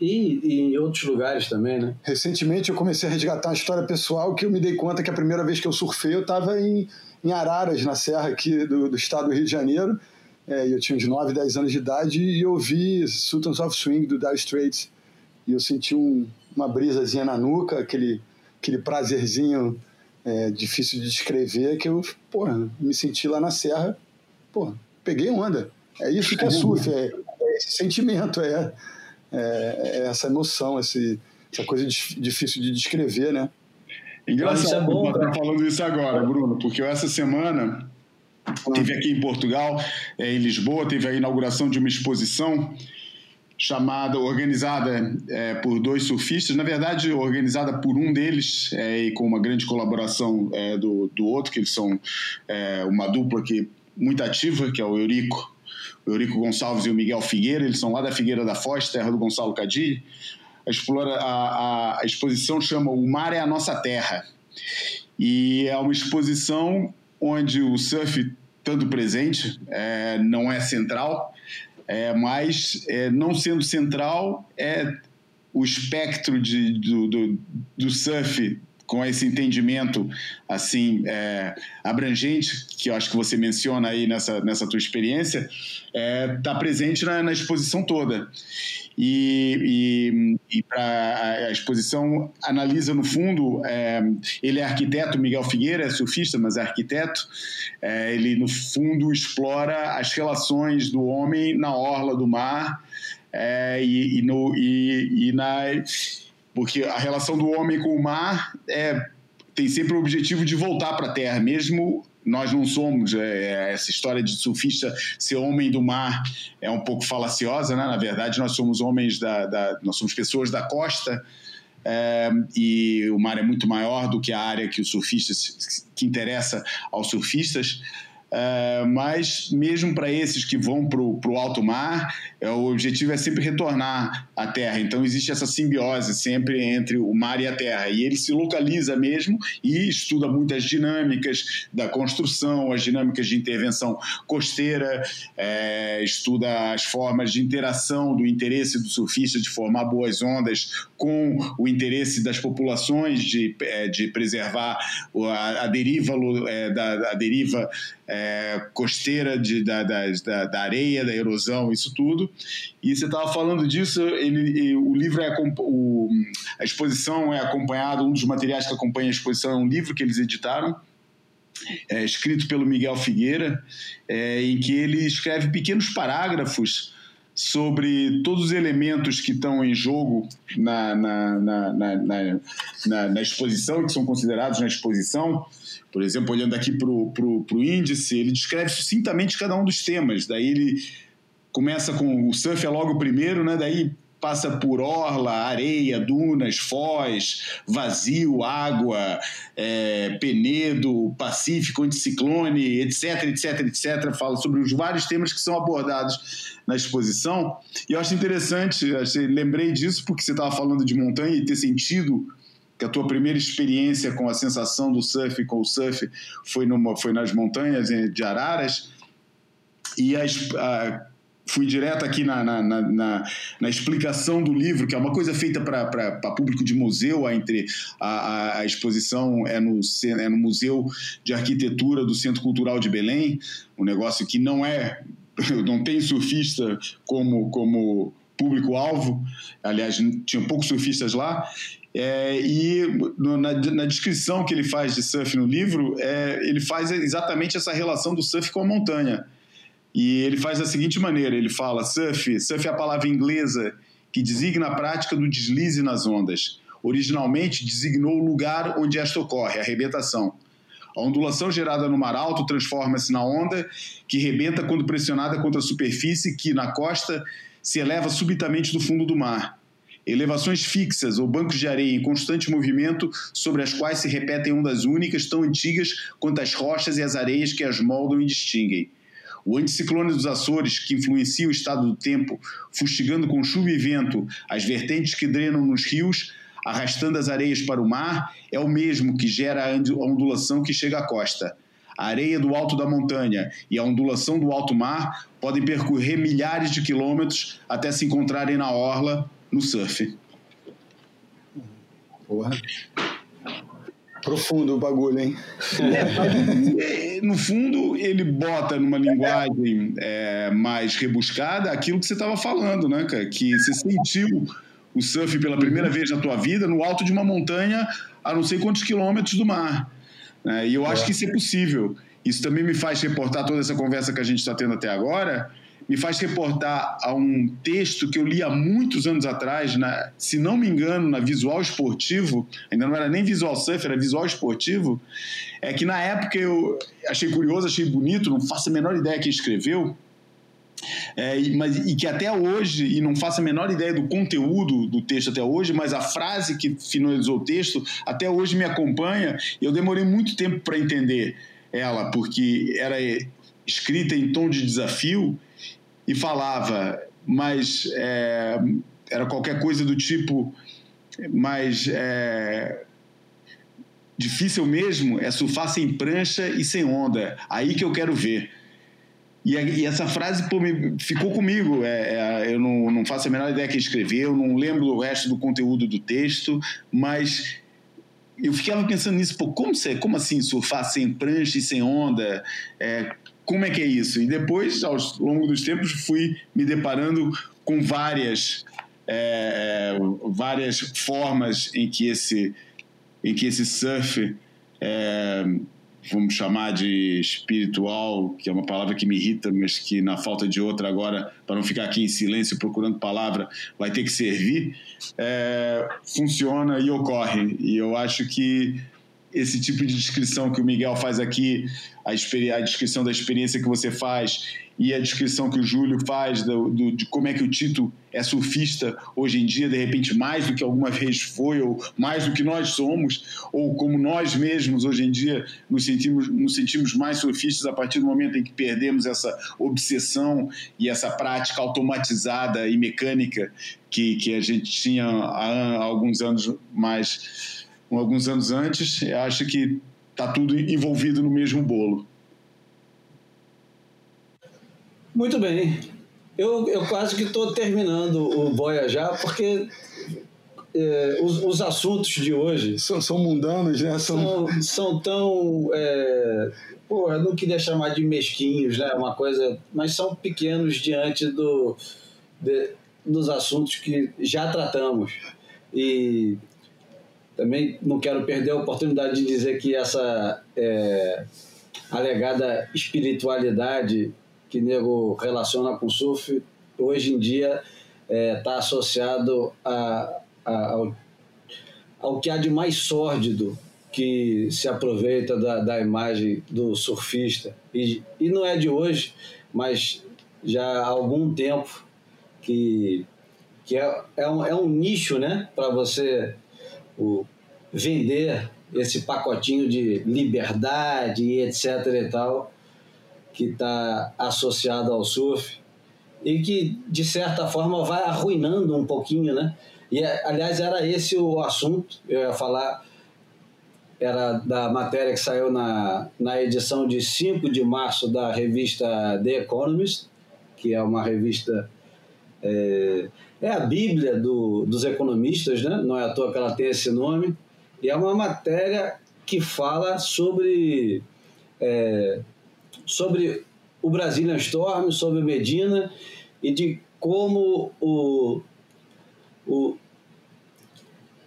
E, e, em outros lugares também, né? Recentemente eu comecei a resgatar uma história pessoal que eu me dei conta que a primeira vez que eu surfei eu estava em, em Araras, na serra aqui do, do estado do Rio de Janeiro. É, eu tinha uns 9, 10 anos de idade e eu vi Sultans of Swing do Dire Straits. E eu senti um, uma brisazinha na nuca, aquele, aquele prazerzinho é, difícil de descrever, que eu, porra, me senti lá na serra, porra, peguei onda. É isso que é surf, é, é esse sentimento, é, é, é essa emoção, esse, essa coisa difícil de descrever, né? Engraçado é bom, estar falando isso agora, Bruno, porque essa semana teve aqui em Portugal, é, em Lisboa, teve a inauguração de uma exposição chamada, organizada é, por dois surfistas, na verdade organizada por um deles é, e com uma grande colaboração é, do, do outro, que eles são é, uma dupla que muito ativa, que é o Eurico, o Eurico Gonçalves e o Miguel Figueira, eles são lá da Figueira da Foz, terra do Gonçalo Cadilho. A, explora, a, a exposição chama O Mar é a Nossa Terra. E é uma exposição onde o surf tanto presente, é, não é central, é, mas, é, não sendo central, é o espectro de, do, do, do surf com esse entendimento assim é, abrangente que eu acho que você menciona aí nessa, nessa tua experiência está é, presente na, na, exposição toda. E, e, e a exposição analisa no fundo é, ele é arquiteto Miguel Figueira é surfista mas é arquiteto. É, ele no fundo explora as relações do homem na orla do mar é, e, e, no, e na porque a relação do homem com o mar é, tem sempre o objetivo de voltar para a Terra, mesmo nós não somos. É, essa história de surfista ser homem do mar é um pouco falaciosa, né? Na verdade, nós somos homens da, da nós somos pessoas da costa. É, e o mar é muito maior do que a área que o surfista que interessa aos surfistas Uh, mas mesmo para esses que vão para o alto mar, é, o objetivo é sempre retornar à Terra. Então existe essa simbiose sempre entre o mar e a Terra. E ele se localiza mesmo e estuda muitas dinâmicas da construção, as dinâmicas de intervenção costeira, é, estuda as formas de interação do interesse do surfista de formar boas ondas com o interesse das populações de, de preservar a, a deriva, da, a deriva é, costeira de, da, da, da, areia, da erosão, isso tudo. E você estava falando disso, ele, o livro é o, a exposição é acompanhado, um dos materiais que acompanha a exposição é um livro que eles editaram, é, escrito pelo Miguel Figueira, é, em que ele escreve pequenos parágrafos sobre todos os elementos que estão em jogo na, na, na, na exposição, que são considerados na exposição, por exemplo, olhando aqui para o índice, ele descreve sucintamente cada um dos temas. Daí ele começa com o surf é logo o primeiro, né? Daí passa por orla, areia, dunas, foz, vazio, água, é, penedo, pacífico, anticiclone, etc, etc, etc. Fala sobre os vários temas que são abordados na exposição. E eu acho interessante, achei, lembrei disso porque você estava falando de montanha e ter sentido que a tua primeira experiência com a sensação do surf, com o surf, foi, numa, foi nas montanhas de Araras. E a, a, fui direto aqui na, na, na, na, explicação do livro, que é uma coisa feita para público de museu, a, entre, a, a, exposição é no, é no Museu de Arquitetura do Centro Cultural de Belém, um negócio que não é, não tem surfista como, como público-alvo, aliás, tinha poucos surfistas lá, é, e no, na, na, descrição que ele faz de surf no livro, é, ele faz exatamente essa relação do surf com a montanha. E ele faz da seguinte maneira: ele fala, surf, surf é a palavra inglesa que designa a prática do deslize nas ondas. Originalmente designou o lugar onde esta ocorre, a arrebentação. A ondulação gerada no mar alto transforma-se na onda que rebenta quando pressionada contra a superfície que, na costa, se eleva subitamente do fundo do mar. Elevações fixas ou bancos de areia em constante movimento sobre as quais se repetem ondas únicas tão antigas quanto as rochas e as areias que as moldam e distinguem. O anticiclone dos Açores, que influencia o estado do tempo, fustigando com chuva e vento as vertentes que drenam nos rios, arrastando as areias para o mar, é o mesmo que gera a ondulação que chega à costa. A areia do alto da montanha e a ondulação do alto mar podem percorrer milhares de quilômetros até se encontrarem na orla no surf. Porra. Profundo o bagulho, hein? É, no fundo, ele bota numa linguagem é, mais rebuscada aquilo que você estava falando, né, cara? Que você sentiu o surf pela primeira vez na tua vida no alto de uma montanha a não sei quantos quilômetros do mar. Né? E eu acho é. que isso é possível. Isso também me faz reportar toda essa conversa que a gente está tendo até agora, me faz reportar a um texto que eu li há muitos anos atrás, na, se não me engano, na Visual Esportivo, ainda não era nem Visual Surf, era Visual Esportivo, é que na época eu achei curioso, achei bonito, não faço a menor ideia quem escreveu, é, mas, e que até hoje, e não faço a menor ideia do conteúdo do texto até hoje, mas a frase que finalizou o texto até hoje me acompanha. Eu demorei muito tempo para entender ela, porque era escrita em tom de desafio e falava, mas é, era qualquer coisa do tipo, mas é, difícil mesmo é surfar sem prancha e sem onda. Aí que eu quero ver. E, e essa frase pô, me, ficou comigo. É, é, eu não, não, faço a menor ideia quem escreveu, não lembro o resto do conteúdo do texto, mas eu ficava pensando nisso, pô, como, como assim surfar sem prancha e sem onda? É, como é que é isso? E depois, ao longo dos tempos, fui me deparando com várias, é, várias formas em que esse, em que esse surf, é, vamos chamar de espiritual, que é uma palavra que me irrita, mas que na falta de outra agora, para não ficar aqui em silêncio procurando palavra, vai ter que servir, é, funciona e ocorre. E eu acho que esse tipo de descrição que o Miguel faz aqui, a, a descrição da experiência que você faz e a descrição que o Júlio faz do, do, de como é que o Tito é surfista hoje em dia, de repente mais do que alguma vez foi, ou mais do que nós somos, ou como nós mesmos hoje em dia nos sentimos, nos sentimos mais surfistas a partir do momento em que perdemos essa obsessão e essa prática automatizada e mecânica que, que a gente tinha há, há alguns anos mais alguns anos antes, acho que está tudo envolvido no mesmo bolo. Muito bem. Eu, eu quase que estou terminando o Voyager, porque é, os, os, assuntos de hoje. São, são mundanos, né? São, são, são tão. É, porra, não queria chamar de mesquinhos, né? Uma coisa. Mas são pequenos diante do, de, dos assuntos que já tratamos. E também não quero perder a oportunidade de dizer que essa é, alegada espiritualidade que nego relaciona com o surf, hoje em dia está é, tá associado a, a, ao, ao que há de mais sórdido que se aproveita da, da imagem do surfista. E, e não é de hoje, mas já há algum tempo que, que é, é, um, é um nicho né, para você o, vender esse pacotinho de liberdade e etc e tal, que está associado ao surf e que, de certa forma, vai arruinando um pouquinho, né? E, aliás, era esse o assunto, eu ia falar, era da matéria que saiu na, na edição de 5 de março da revista The Economist, que é uma revista é, é a Bíblia do, dos economistas, né? não é à toa que ela tem esse nome, e é uma matéria que fala sobre, é, sobre o Brazilian Storm, sobre Medina e de como o, o,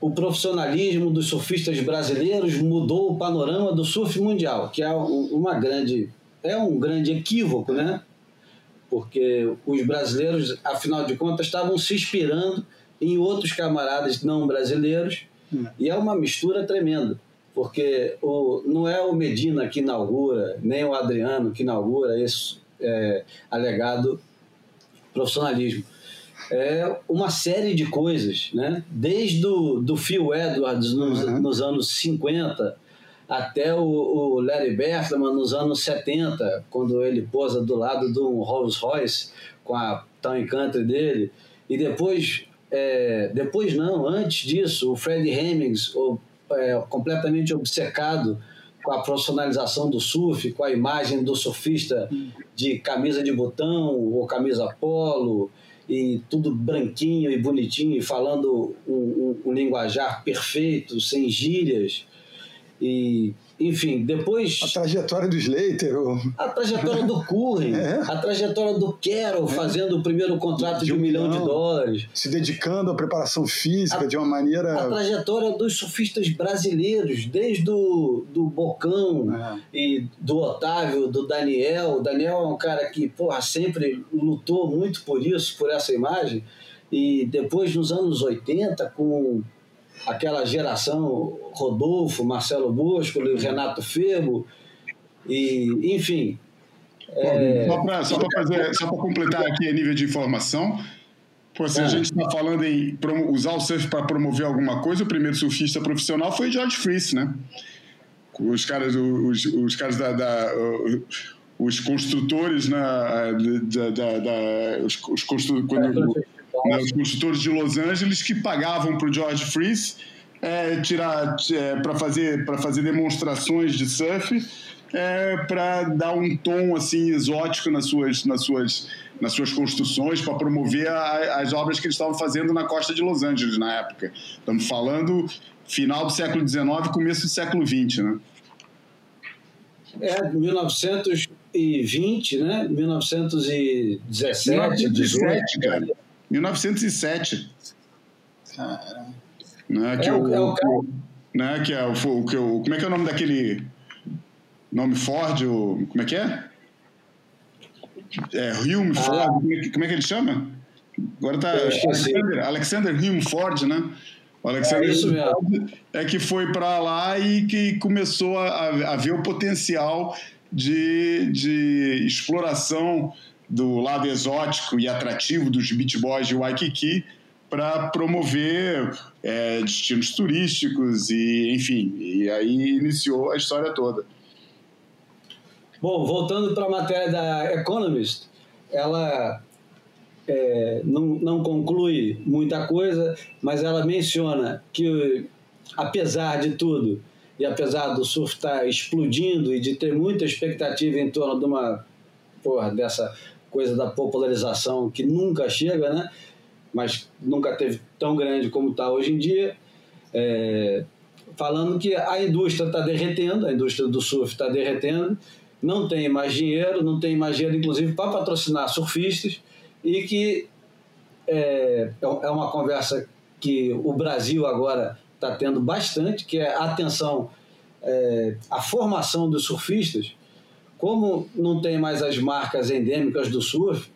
o profissionalismo dos surfistas brasileiros mudou o panorama do surf mundial, que é uma grande é um grande equívoco, né? Porque os brasileiros, afinal de contas, estavam se inspirando em outros camaradas não brasileiros e é uma mistura tremenda, porque o, não é o Medina que inaugura, nem o Adriano que inaugura esse é, alegado profissionalismo. É uma série de coisas, né? desde o do Phil Edwards nos, uhum. nos anos 50 até o, o Larry Bertman nos anos 70, quando ele posa do lado de um Rolls Royce com a Town Country dele, e depois é, depois não, antes disso, o Fred Hemmings, o, é, completamente obcecado com a profissionalização do surf, com a imagem do surfista de camisa de botão ou camisa polo, e tudo branquinho e bonitinho, e falando um linguajar perfeito, sem gírias. E enfim, depois. A trajetória do Slater. Ou... A trajetória do Curry, é. a trajetória do Carroll é. fazendo o primeiro contrato de, de um, milhão, milhão de dólares. Se dedicando à preparação física a, de uma maneira. A trajetória dos surfistas brasileiros, desde o do Bocão é. e do Otávio, do Daniel. O Daniel é um cara que, porra, sempre lutou muito por isso, por essa imagem. E depois, nos anos 80, com aquela geração Rodolfo, Marcelo Bosco, Renato Febo, e, enfim. É... Só para completar aqui a nível de informação, Pô, se é. a gente está falando em usar o surf para promover alguma coisa, o primeiro surfista profissional foi George Freese, né? Os caras, os, os caras da, da os construtores na, da, da, da os, os constru, quando, né, os construtores de Los Angeles que pagavam para o George Freeze é, tirar é, para fazer para fazer demonstrações de surf é, para dar um tom assim exótico nas suas nas suas nas suas construções para promover a, as obras que eles estavam fazendo na costa de Los Angeles na época. Estamos falando final do século XIX começo do século XX né? É 1920 né? 1917 1917 cara 1907. Caramba. Né, que é, o, é o, o né, que é o, o, que o, como é que é o nome daquele nome Ford, o, como é que é? É Hume ah. Ford, como é, que, como é que ele chama? Agora tá Alexander, Alexander Hume Ford, né? O Alexandre é, isso mesmo. é que foi para lá e que começou a, a ver o potencial de, de exploração do lado exótico e atrativo dos beach boys de Waikiki para promover é, destinos turísticos e enfim e aí iniciou a história toda. Bom voltando para a matéria da Economist ela é, não, não conclui muita coisa mas ela menciona que apesar de tudo e apesar do surf estar tá explodindo e de ter muita expectativa em torno de uma porra, dessa coisa da popularização que nunca chega, né? Mas nunca teve tão grande como está hoje em dia. É, falando que a indústria está derretendo, a indústria do surf está derretendo, não tem mais dinheiro, não tem mais dinheiro, inclusive, para patrocinar surfistas, e que é, é uma conversa que o Brasil agora está tendo bastante, que é a atenção é, à formação dos surfistas, como não tem mais as marcas endêmicas do surf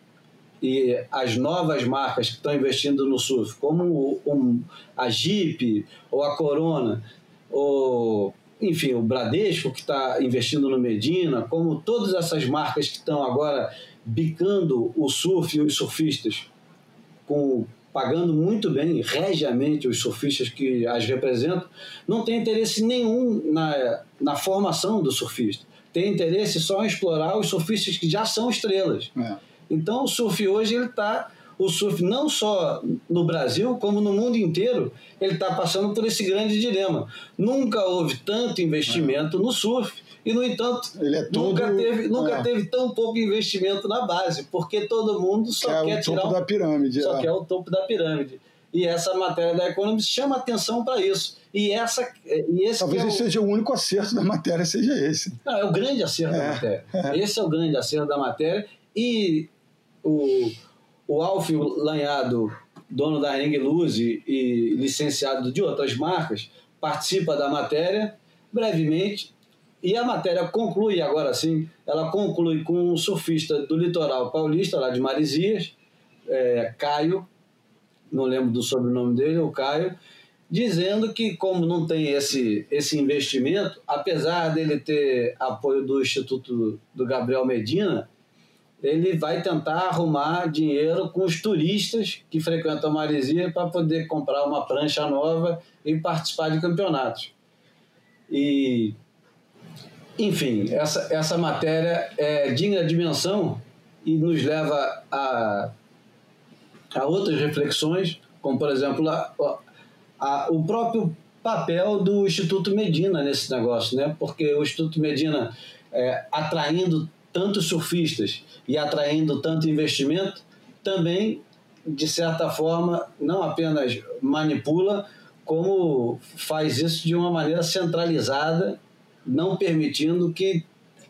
e as novas marcas que estão investindo no surf, como um, a Jeep ou a Corona, ou enfim, o Bradesco que está investindo no Medina, como todas essas marcas que estão agora bicando o surf e os surfistas, com, pagando muito bem, regiamente, os surfistas que as representam, não tem interesse nenhum na, na formação do surfista tem interesse só em explorar os surfistas que já são estrelas. É. Então o surf hoje ele está o surf não só no Brasil como no mundo inteiro ele está passando por esse grande dilema. Nunca houve tanto investimento é. no surf e no entanto é todo, nunca teve nunca é. teve tão pouco investimento na base porque todo mundo só quer, quer tirar o topo da pirâmide. Só é. quer o topo da pirâmide. E essa matéria da Economist chama atenção para isso. E, essa, e esse Talvez é o... seja o único acerto da matéria, seja esse. Não, é o grande acerto é, da matéria. É. Esse é o grande acerto da matéria. E o, o Alf Lanhado, dono da Ring Luz e, licenciado de outras marcas, participa da matéria brevemente. E a matéria conclui, agora sim, ela conclui com um surfista do litoral paulista, lá de Marizias, é, Caio, não lembro do sobrenome dele, o Caio, dizendo que como não tem esse, esse investimento, apesar dele ter apoio do Instituto do Gabriel Medina, ele vai tentar arrumar dinheiro com os turistas que frequentam a Maresia para poder comprar uma prancha nova e participar de campeonatos. E, enfim, essa, essa matéria é digna de dimensão e nos leva a, a outras reflexões, como, por exemplo, a, a, o próprio papel do Instituto Medina nesse negócio, né? Porque o Instituto Medina, é, atraindo tantos surfistas e atraindo tanto investimento, também, de certa forma, não apenas manipula, como faz isso de uma maneira centralizada, não permitindo que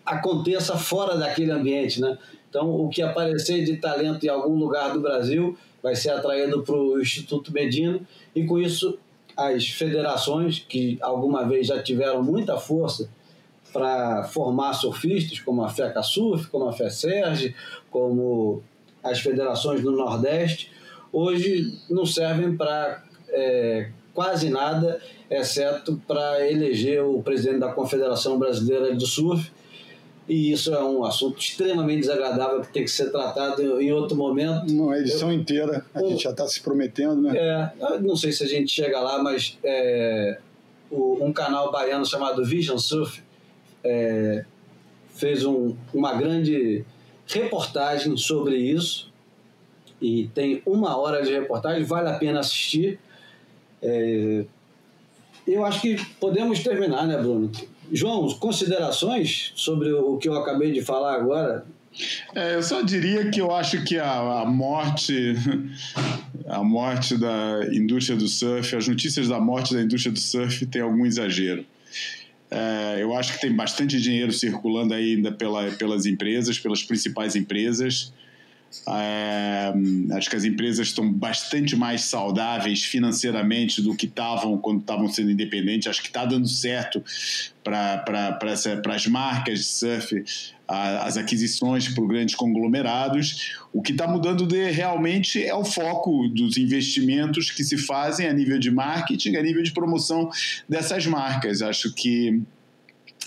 aconteça fora daquele ambiente, né? Então, o que aparecer de talento em algum lugar do Brasil vai ser atraído para o Instituto Medina. E com isso as federações que alguma vez já tiveram muita força para formar surfistas, como a FECA Surf, como a FESERG, como as federações do Nordeste, hoje não servem para é, quase nada, exceto para eleger o presidente da Confederação Brasileira de Surf, e isso é um assunto extremamente desagradável que tem que ser tratado em outro momento. Uma edição eu, inteira, a um, gente já está se prometendo, né? É, não sei se a gente chega lá, mas é, o, um canal baiano chamado Vision Surf é, fez um, uma grande reportagem sobre isso e tem uma hora de reportagem, vale a pena assistir. É, eu acho que podemos terminar, né, Bruno? João, considerações sobre o que eu acabei de falar agora? É, eu só diria que eu acho que a, a, morte, a morte da indústria do surf, as notícias da morte da indústria do surf tem algum exagero. É, eu acho que tem bastante dinheiro circulando ainda pela, pelas empresas, pelas principais empresas, Acho que as empresas estão bastante mais saudáveis financeiramente do que estavam quando estavam sendo independentes. Acho que está dando certo para as marcas de surf, as aquisições por grandes conglomerados. O que está mudando de, realmente é o foco dos investimentos que se fazem a nível de marketing, a nível de promoção dessas marcas. Acho que.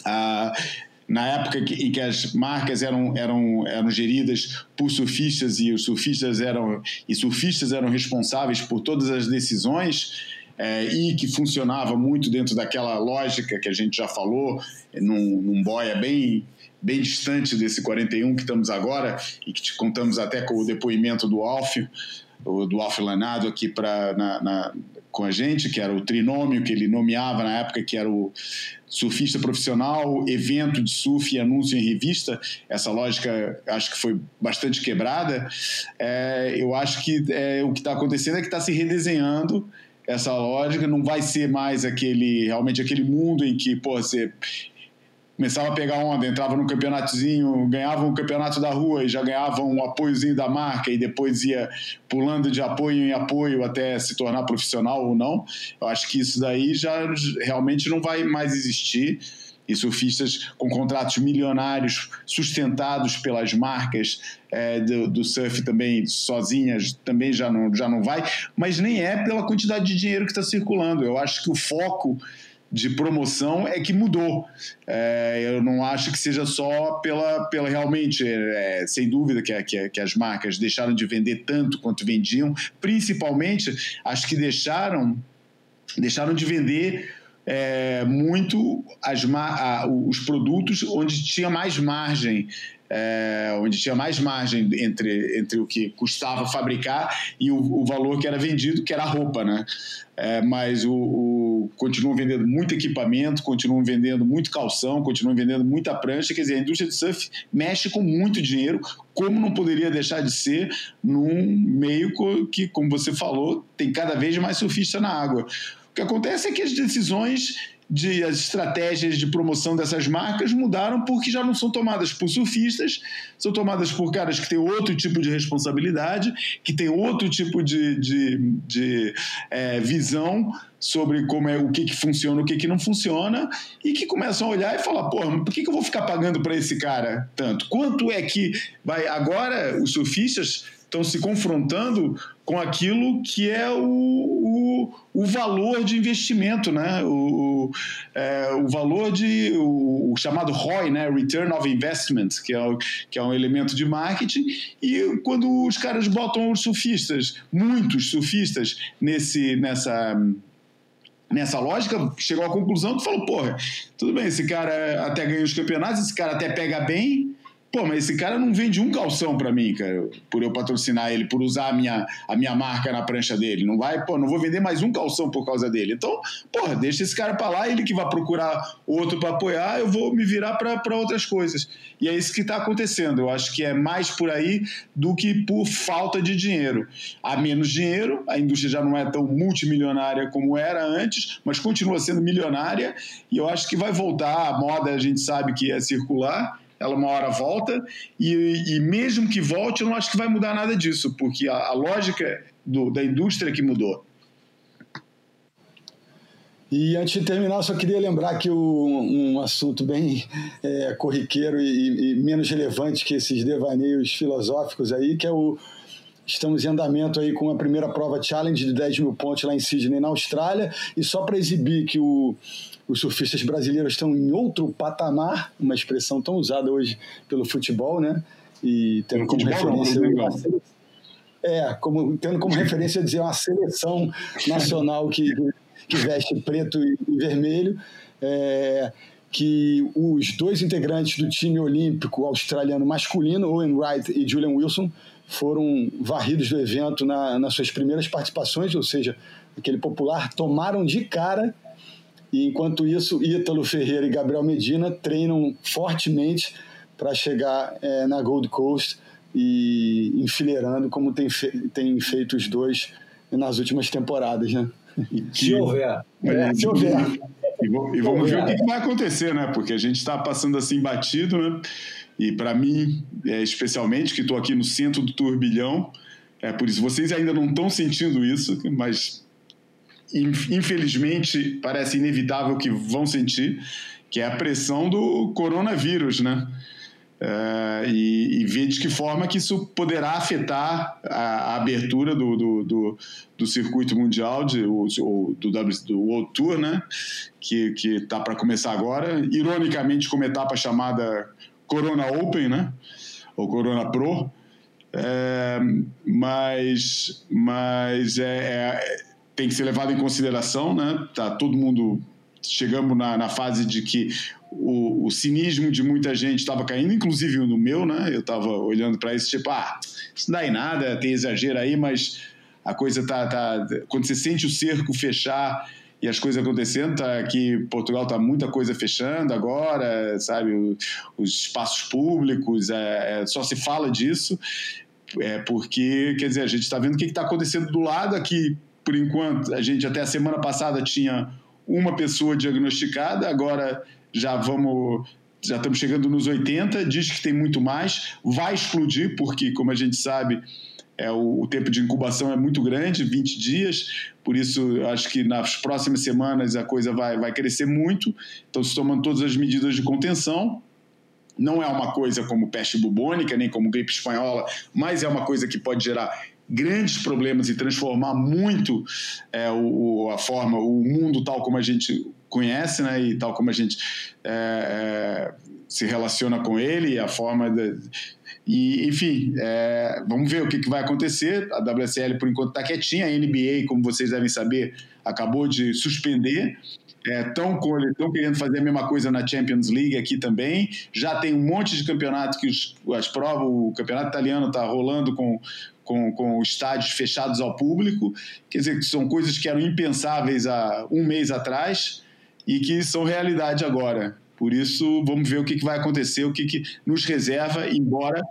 Uh, na época em que as marcas eram, eram, eram geridas por surfistas e os surfistas eram e surfistas eram responsáveis por todas as decisões é, e que funcionava muito dentro daquela lógica que a gente já falou num, num boia bem bem distante desse 41 que estamos agora e que te contamos até com o depoimento do Alfio do Alfio Lanado aqui para com a gente, que era o trinômio que ele nomeava na época, que era o surfista profissional, evento de surf e anúncio em revista. Essa lógica acho que foi bastante quebrada. É, eu acho que é, o que está acontecendo é que está se redesenhando essa lógica, não vai ser mais aquele realmente aquele mundo em que pô, você começava a pegar onda, entrava no campeonatozinho, ganhava um campeonato da rua e já ganhava um apoiozinho da marca e depois ia pulando de apoio em apoio até se tornar profissional ou não. Eu acho que isso daí já realmente não vai mais existir. E surfistas com contratos milionários sustentados pelas marcas é, do, do, surf também sozinhas também já não, já não vai, mas nem é pela quantidade de dinheiro que está circulando. Eu acho que o foco de promoção é que mudou. É, eu não acho que seja só pela, pela realmente, é, sem dúvida que, que, que, as marcas deixaram de vender tanto quanto vendiam, principalmente acho que deixaram, deixaram de vender é, muito as, a, os produtos onde tinha mais margem é, onde tinha mais margem entre, entre o que custava fabricar e o, o valor que era vendido, que era roupa, né? É, mas o, o, continuam vendendo muito equipamento, continuam vendendo muito calção, continuam vendendo muita prancha. Quer dizer, a indústria de surf mexe com muito dinheiro, como não poderia deixar de ser num meio que, como você falou, tem cada vez mais surfista na água. Que acontece é que as decisões de as estratégias de promoção dessas marcas mudaram porque já não são tomadas por surfistas, são tomadas por caras que têm outro tipo de responsabilidade, que têm outro tipo de, de, de é, visão sobre como é o que, que funciona, o que, que não funciona, e que começam a olhar e falar, pô, por que, que eu vou ficar pagando para esse cara tanto? Quanto é que vai agora os surfistas estão se confrontando com aquilo que é o, o, o valor de investimento, né? o, é, o valor de o, o, chamado ROI, né? Return of Investment, que é, o, que é um elemento de marketing. E quando os caras botam os surfistas, muitos surfistas, nesse, nessa nessa lógica, chegou à conclusão que falou, porra, tudo bem, esse cara até ganha os campeonatos, esse cara até pega bem, Pô, mas esse cara não vende um calção para mim, cara, por eu patrocinar ele, por usar a minha, a minha marca na prancha dele. Não vai, pô, não vou vender mais um calção por causa dele. Então, porra, deixa esse cara para lá, ele que vai procurar outro para apoiar, eu vou me virar para outras coisas. E é isso que está acontecendo. Eu acho que é mais por aí do que por falta de dinheiro. Há menos dinheiro, a indústria já não é tão multimilionária como era antes, mas continua sendo milionária, e eu acho que vai voltar. A moda a gente sabe que é circular ela uma hora volta, e, e mesmo que volte, eu não acho que vai mudar nada disso, porque a, a lógica do, da indústria que mudou. E antes de terminar, só queria lembrar que o, um assunto bem é, corriqueiro e, e, menos relevante que esses devaneios filosóficos aí, que é o. Estamos em andamento aí com a primeira prova challenge de 10 mil pontos lá em Sydney, na Austrália, e só para exibir que o, os surfistas brasileiros estão em outro patamar, uma expressão tão usada hoje pelo futebol, né? E tendo como referência. Não, é, como, tendo como referência dizer uma seleção nacional que, que veste preto e, e vermelho. É, que os dois integrantes do time olímpico australiano masculino, Owen Wright e Julian Wilson, foram varridos do evento na, nas suas primeiras participações, ou seja, aquele popular tomaram de cara e enquanto isso, Ítalo Ferreira e Gabriel Medina treinam fortemente para chegar é, na Gold Coast e enfileirando como tem, fe tem feito os dois nas últimas temporadas, né? Se houver. É, se houver. E, vamos ver o que vai acontecer, né? Porque a gente está passando assim batido, né? e para mim, é, especialmente, que estou aqui no centro do turbilhão, é por isso vocês ainda não estão sentindo isso, mas infelizmente parece inevitável que vão sentir, que é a pressão do coronavírus, né? Uh, e, e, ver de que forma que isso poderá afetar a, a abertura do, do, do, do, circuito mundial, de, do, do World Tour, né? que está para começar agora, ironicamente com uma etapa chamada Corona Open, né? ou Corona Pro, é, mas, mas é, é, tem que ser levado em consideração, né? Tá todo mundo chegamos na, na fase de que o, o, cinismo de muita gente estava caindo, inclusive no meu, né? Eu estava olhando para isso, tipo, ah, isso não dá em nada, tem exagero aí, mas a coisa tá, tá. Quando você sente o cerco fechar e as coisas acontecendo, tá aqui Portugal tá muita coisa fechando agora, sabe? os espaços públicos, é, é, só se fala disso, é porque, quer dizer, a gente está vendo o que está acontecendo do lado aqui. Por enquanto, a gente até a semana passada tinha uma pessoa diagnosticada, agora já vamos já estamos chegando nos 80, diz que tem muito mais, vai explodir, porque, como a gente sabe, é, o, o, tempo de incubação é muito grande 20 dias por isso acho que nas próximas semanas a coisa vai, vai crescer muito. Então, se tomando todas as medidas de contenção. Não é uma coisa como peste bubônica, nem como gripe espanhola, mas é uma coisa que pode gerar grandes problemas e transformar muito é, o, a forma, o mundo tal como a gente conhece, né, e tal como a gente é, é, se relaciona com ele, a forma de, e, enfim, é, vamos ver o que, que, vai acontecer. A WSL, por enquanto, está quietinha. A NBA, como vocês devem saber, acabou de suspender. Estão é, querendo fazer a mesma coisa na Champions League aqui também. Já tem um monte de campeonato que os, as provas, o campeonato italiano está rolando com, com, com estádios fechados ao público. Quer dizer, são coisas que eram impensáveis há um mês atrás e que são realidade agora. Por isso, vamos ver o que, que vai acontecer, o que, que nos reserva, embora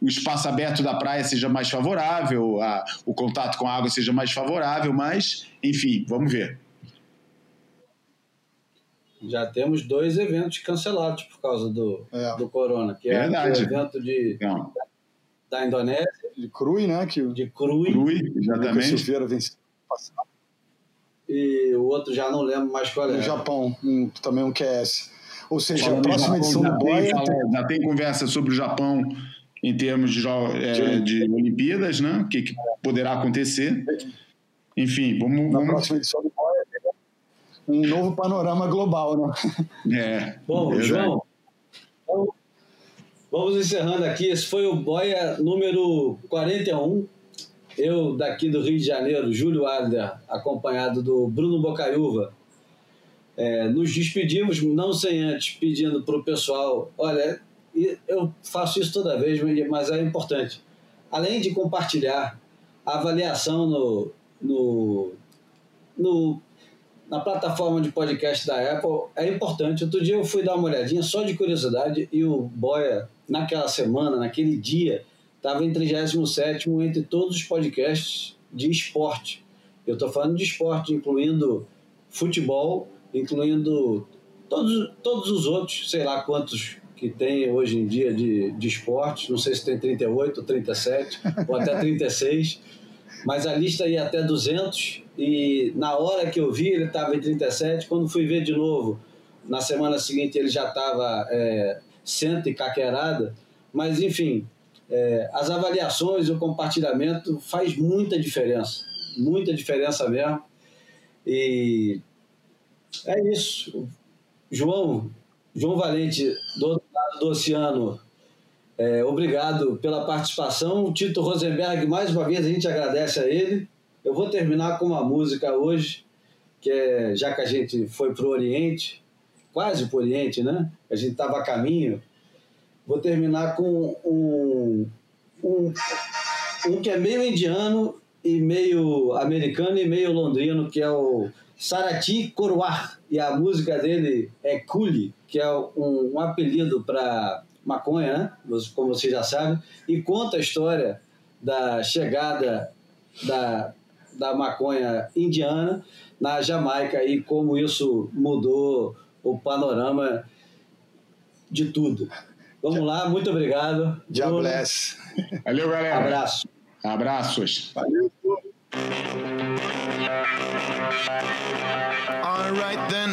o espaço aberto da praia seja mais favorável, a, o contato com a água seja mais favorável, mas, enfim, vamos ver. Já temos dois eventos cancelados por causa do, é. do corona, que é Verdade. o evento de, Não. da Indonésia. De Crui, né? Que, de Crui. Crui, exatamente. O Silveira venceu passado. E o outro já não lembro mais qual é. No Japão, um, também um QS. Ou seja, a próxima edição do Boia. Já tem conversa sobre o Japão em termos de, é, de Olimpíadas, né? O que, que, poderá acontecer. Enfim, vamos. Na vamos... próxima edição do Boia, um novo panorama global, né? É. Bom, João, então, vamos encerrando aqui. Esse foi o Boia número 41. Eu, daqui do Rio de Janeiro, Júlio Adler, acompanhado do Bruno Bocaiúva, é, nos despedimos, não sem antes pedindo para o pessoal: olha, eu faço isso toda vez, mas é importante. Além de compartilhar a avaliação no, no, no, na plataforma de podcast da Apple, é importante. Outro dia eu fui dar uma olhadinha só de curiosidade e o Boia, naquela semana, naquele dia, estava em 37 entre todos os podcasts de esporte. Eu estou falando de esporte, incluindo futebol incluindo todos, todos os outros, sei lá quantos que tem hoje em dia de, de esportes, não sei se tem 38, 37 ou até 36, mas a lista ia até 200 e na hora que eu vi ele estava em 37, quando fui ver de novo, na semana seguinte ele já estava é, cento e caquerada, mas enfim, é, as avaliações, o compartilhamento faz muita diferença, muita diferença mesmo. E é isso. João, João Valente, do outro lado do oceano, é, obrigado pela participação. Tito Rosenberg, mais uma vez, a gente agradece a ele. Eu vou terminar com uma música hoje, que é, já que a gente foi para o Oriente, quase para o Oriente, né? A gente estava a caminho. Vou terminar com um, um, um que é meio indiano e meio americano e meio londrino, que é o Sarati Coroar. E a música dele é Culi, que é um, um apelido para maconha, né? como você já sabe, e conta a história da chegada da, da maconha indiana na Jamaica e como isso mudou o panorama de tudo. Vamos lá, muito obrigado. God bless. Valeu, galera. Abraço. Abraços. Valeu. All right then.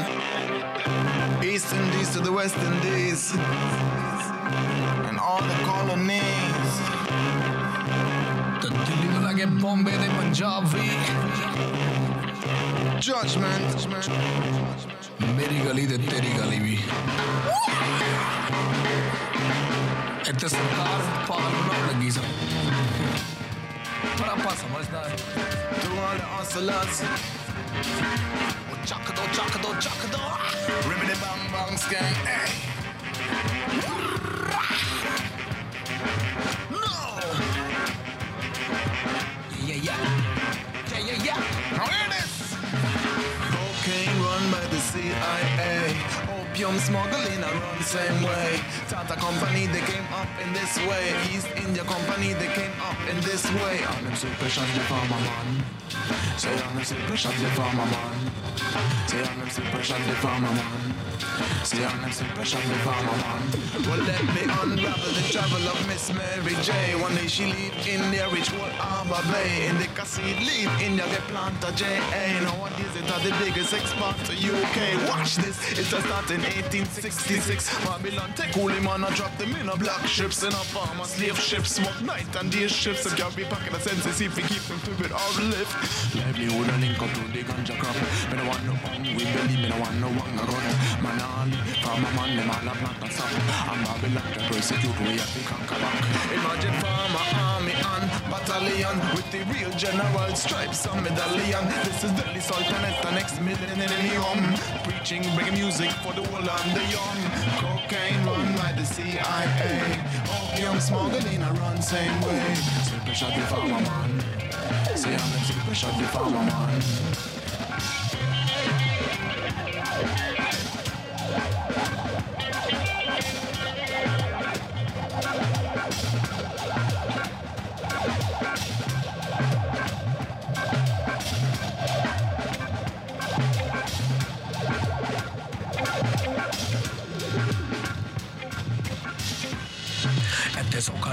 East Indies to the West Indies. And all the colonies. The Delhi लगे बॉम्बे दे पंजाबी Judgment. मेरी गली ते तेरी गली भी ਇੱਥੇ ਸਰਕਾਰ ਪਾਲ ਬਣਾਉਣ ਲੱਗੀ ਸਨ ਪਰ ਆਪਾਂ ਸਮਝਦਾ ਹੈ ਤੂੰ ਆਲ Oh, chocado, chocado, chocado. Ribbity bang bang skang, ay. No! Yeah, yeah. Yeah, yeah, yeah. Now here it is. Cocaine run by the CIA. Opium smuggling I run the same way. Tata Company, they came up in this way. East India Company, they came up in this way. On them super shot the farmer man. Say on them super shot the farmer man. Say on them super shot the farmer man. Shot the farmer man. Well, let me unravel the travel of Miss Mary J. One day she leave India, reach World Harbor Bay. In the casino, leave India, get plant a J.A. Nowadays it are the biggest export to UK. Watch this, it a start in 1866. Babylon take holy man and drop them in a black ships and a farmer slave ships. Smoke night and day ships and carry back in a sense see if we keep them stupid or live. Livelihood link up to the ganja crop. Me no want no hungry belly, me no want no one, hunger gun. Man all, farmer man, them all a plant and stop. And Babylon can persecute, we have to conquer back. Imagine farmer army and battalion with the real general stripes and medallion. This is Delhi Sultanate, the next millennium. Preaching, bringing music for the world and the young. Cocaine run by the CIA. Opium smuggling a run same way. Super shot the farmer man. Say I'm the super shot the farmer man.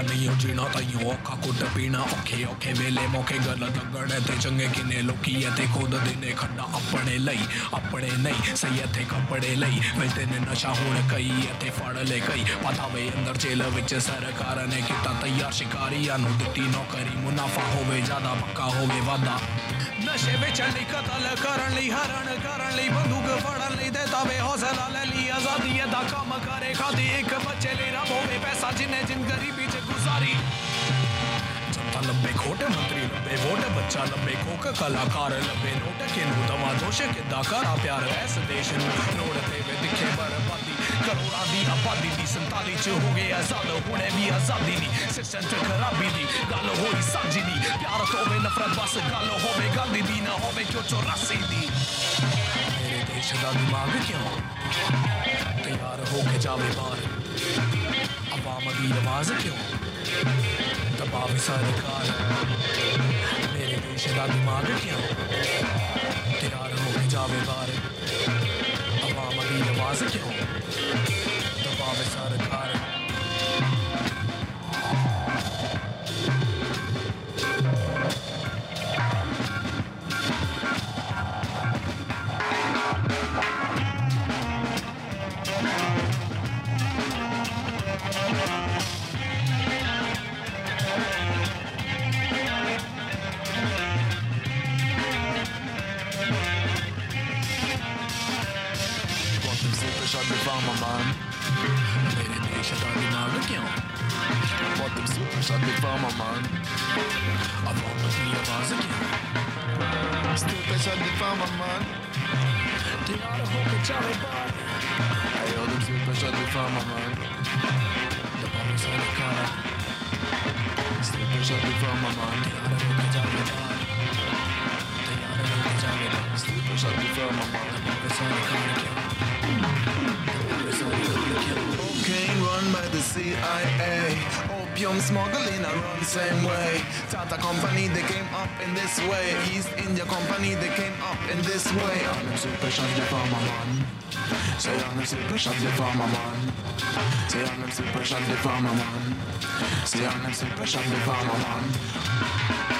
ਇੱਥੇ ਸੌਖਾ ਨਹੀਂ ਹੋ ਜੀਣਾ ਤਾਈਓ ਔਖਾ ਕੁੱਟ ਪੀਣਾ ਔਖੇ ਔਖੇ ਵੇਲੇ ਮੌਕੇ ਗੱਲ ਲੱਗਣ ਤੇ ਚੰਗੇ ਕਿੰਨੇ ਲੋਕੀ ਇੱਥੇ ਖੁਦ ਦੇ ਨੇ ਖੱਡਾ ਆਪਣੇ ਲਈ ਆਪਣੇ ਨਹੀਂ ਸਹੀ ਇੱਥੇ ਕੱਪੜੇ ਲਈ ਮਿਲਦੇ ਨੇ ਨਸ਼ਾ ਹੁਣ ਕਈ ਇੱਥੇ ਫੜ ਲੈ ਕਈ ਪਤਾ ਵੇ ਅੰਦਰ ਜੇਲ੍ਹ ਵਿੱਚ ਸਰਕਾਰ ਨੇ ਕੀਤਾ ਤਿਆਰ ਸ਼ਿਕਾਰੀਆਂ ਨੂੰ ਦਿੱਤੀ ਨੌਕਰੀ ਮੁਨਾਫਾ ਹੋਵੇ ਜ਼ਿਆਦਾ ਪੱਕਾ ਹੋਵੇ ਵਾਦਾ ਨਸ਼ੇ ਵਿੱਚ ਲਈ ਕਤਲ ਕਰਨ ਲਈ ਹਰਨ ਕਰਨ ਲਈ ਬੰਦੂਕ ਫੜਨ ਲਈ ਦੇ ਤਾਵੇ ਹੌਸਲਾ ਲੈ ਲਈ ਆਜ਼ਾਦੀ ਦਾ ਕੰਮ ਕਰੇ ਖਾਦੀ ਇੱਕ ਬੱਚੇ ਲਈ ਰੱਬ ਹੋਵੇ ਪੈਸਾ ਜਿੰਨੇ ਜਿੰਨ ਗਰੀਬੀ ਚ सारी जनता लंबे खोटे, मंत्री लंबे बच्चा लंबे कलाकार लंबे के प्यार देश नोड़ते वे दिखे बर्बादी। करोड़ा दी आबादी दी संताली च हो गए आज़ाद भी आज़ादी सिस्टम च खराबी दी, गल होई दी। प्यार तो वे नफरत, बस गल होवे, गांधी दी ना होवे, क्यों चौरासी दी? मेरे देश दिमाग क्यों तैयार हो जावे बार आवाम की आवाज़ क्यों? दबा विसाधिकार मेरे देश का दिमाग क्यों? तिरार हो के जावेदार अवाम की आवाज़ क्यों? दबा विसाधिकार żadnych włamamań A wolność nie jawazkiem Styl bez żadnych włamamań Ty ale chłopy czarny bar Ej, odem styl bez żadnych włamamań To pomysł na karę Styl bez żadnych włamamań Ty ale chłopy czarny bar Ty ale chłopy czarny bar Styl bez żadnych włamamań To pomysł na karę Cocaine run by the CIA Opium smuggling around the same way. Tata Company, they came up in this way. East India Company, they came up in this way. On them super shot the farmer man. Say on them super shot the farmer man. Say on them super shot the farmer man. Say on them super shot the farmer man.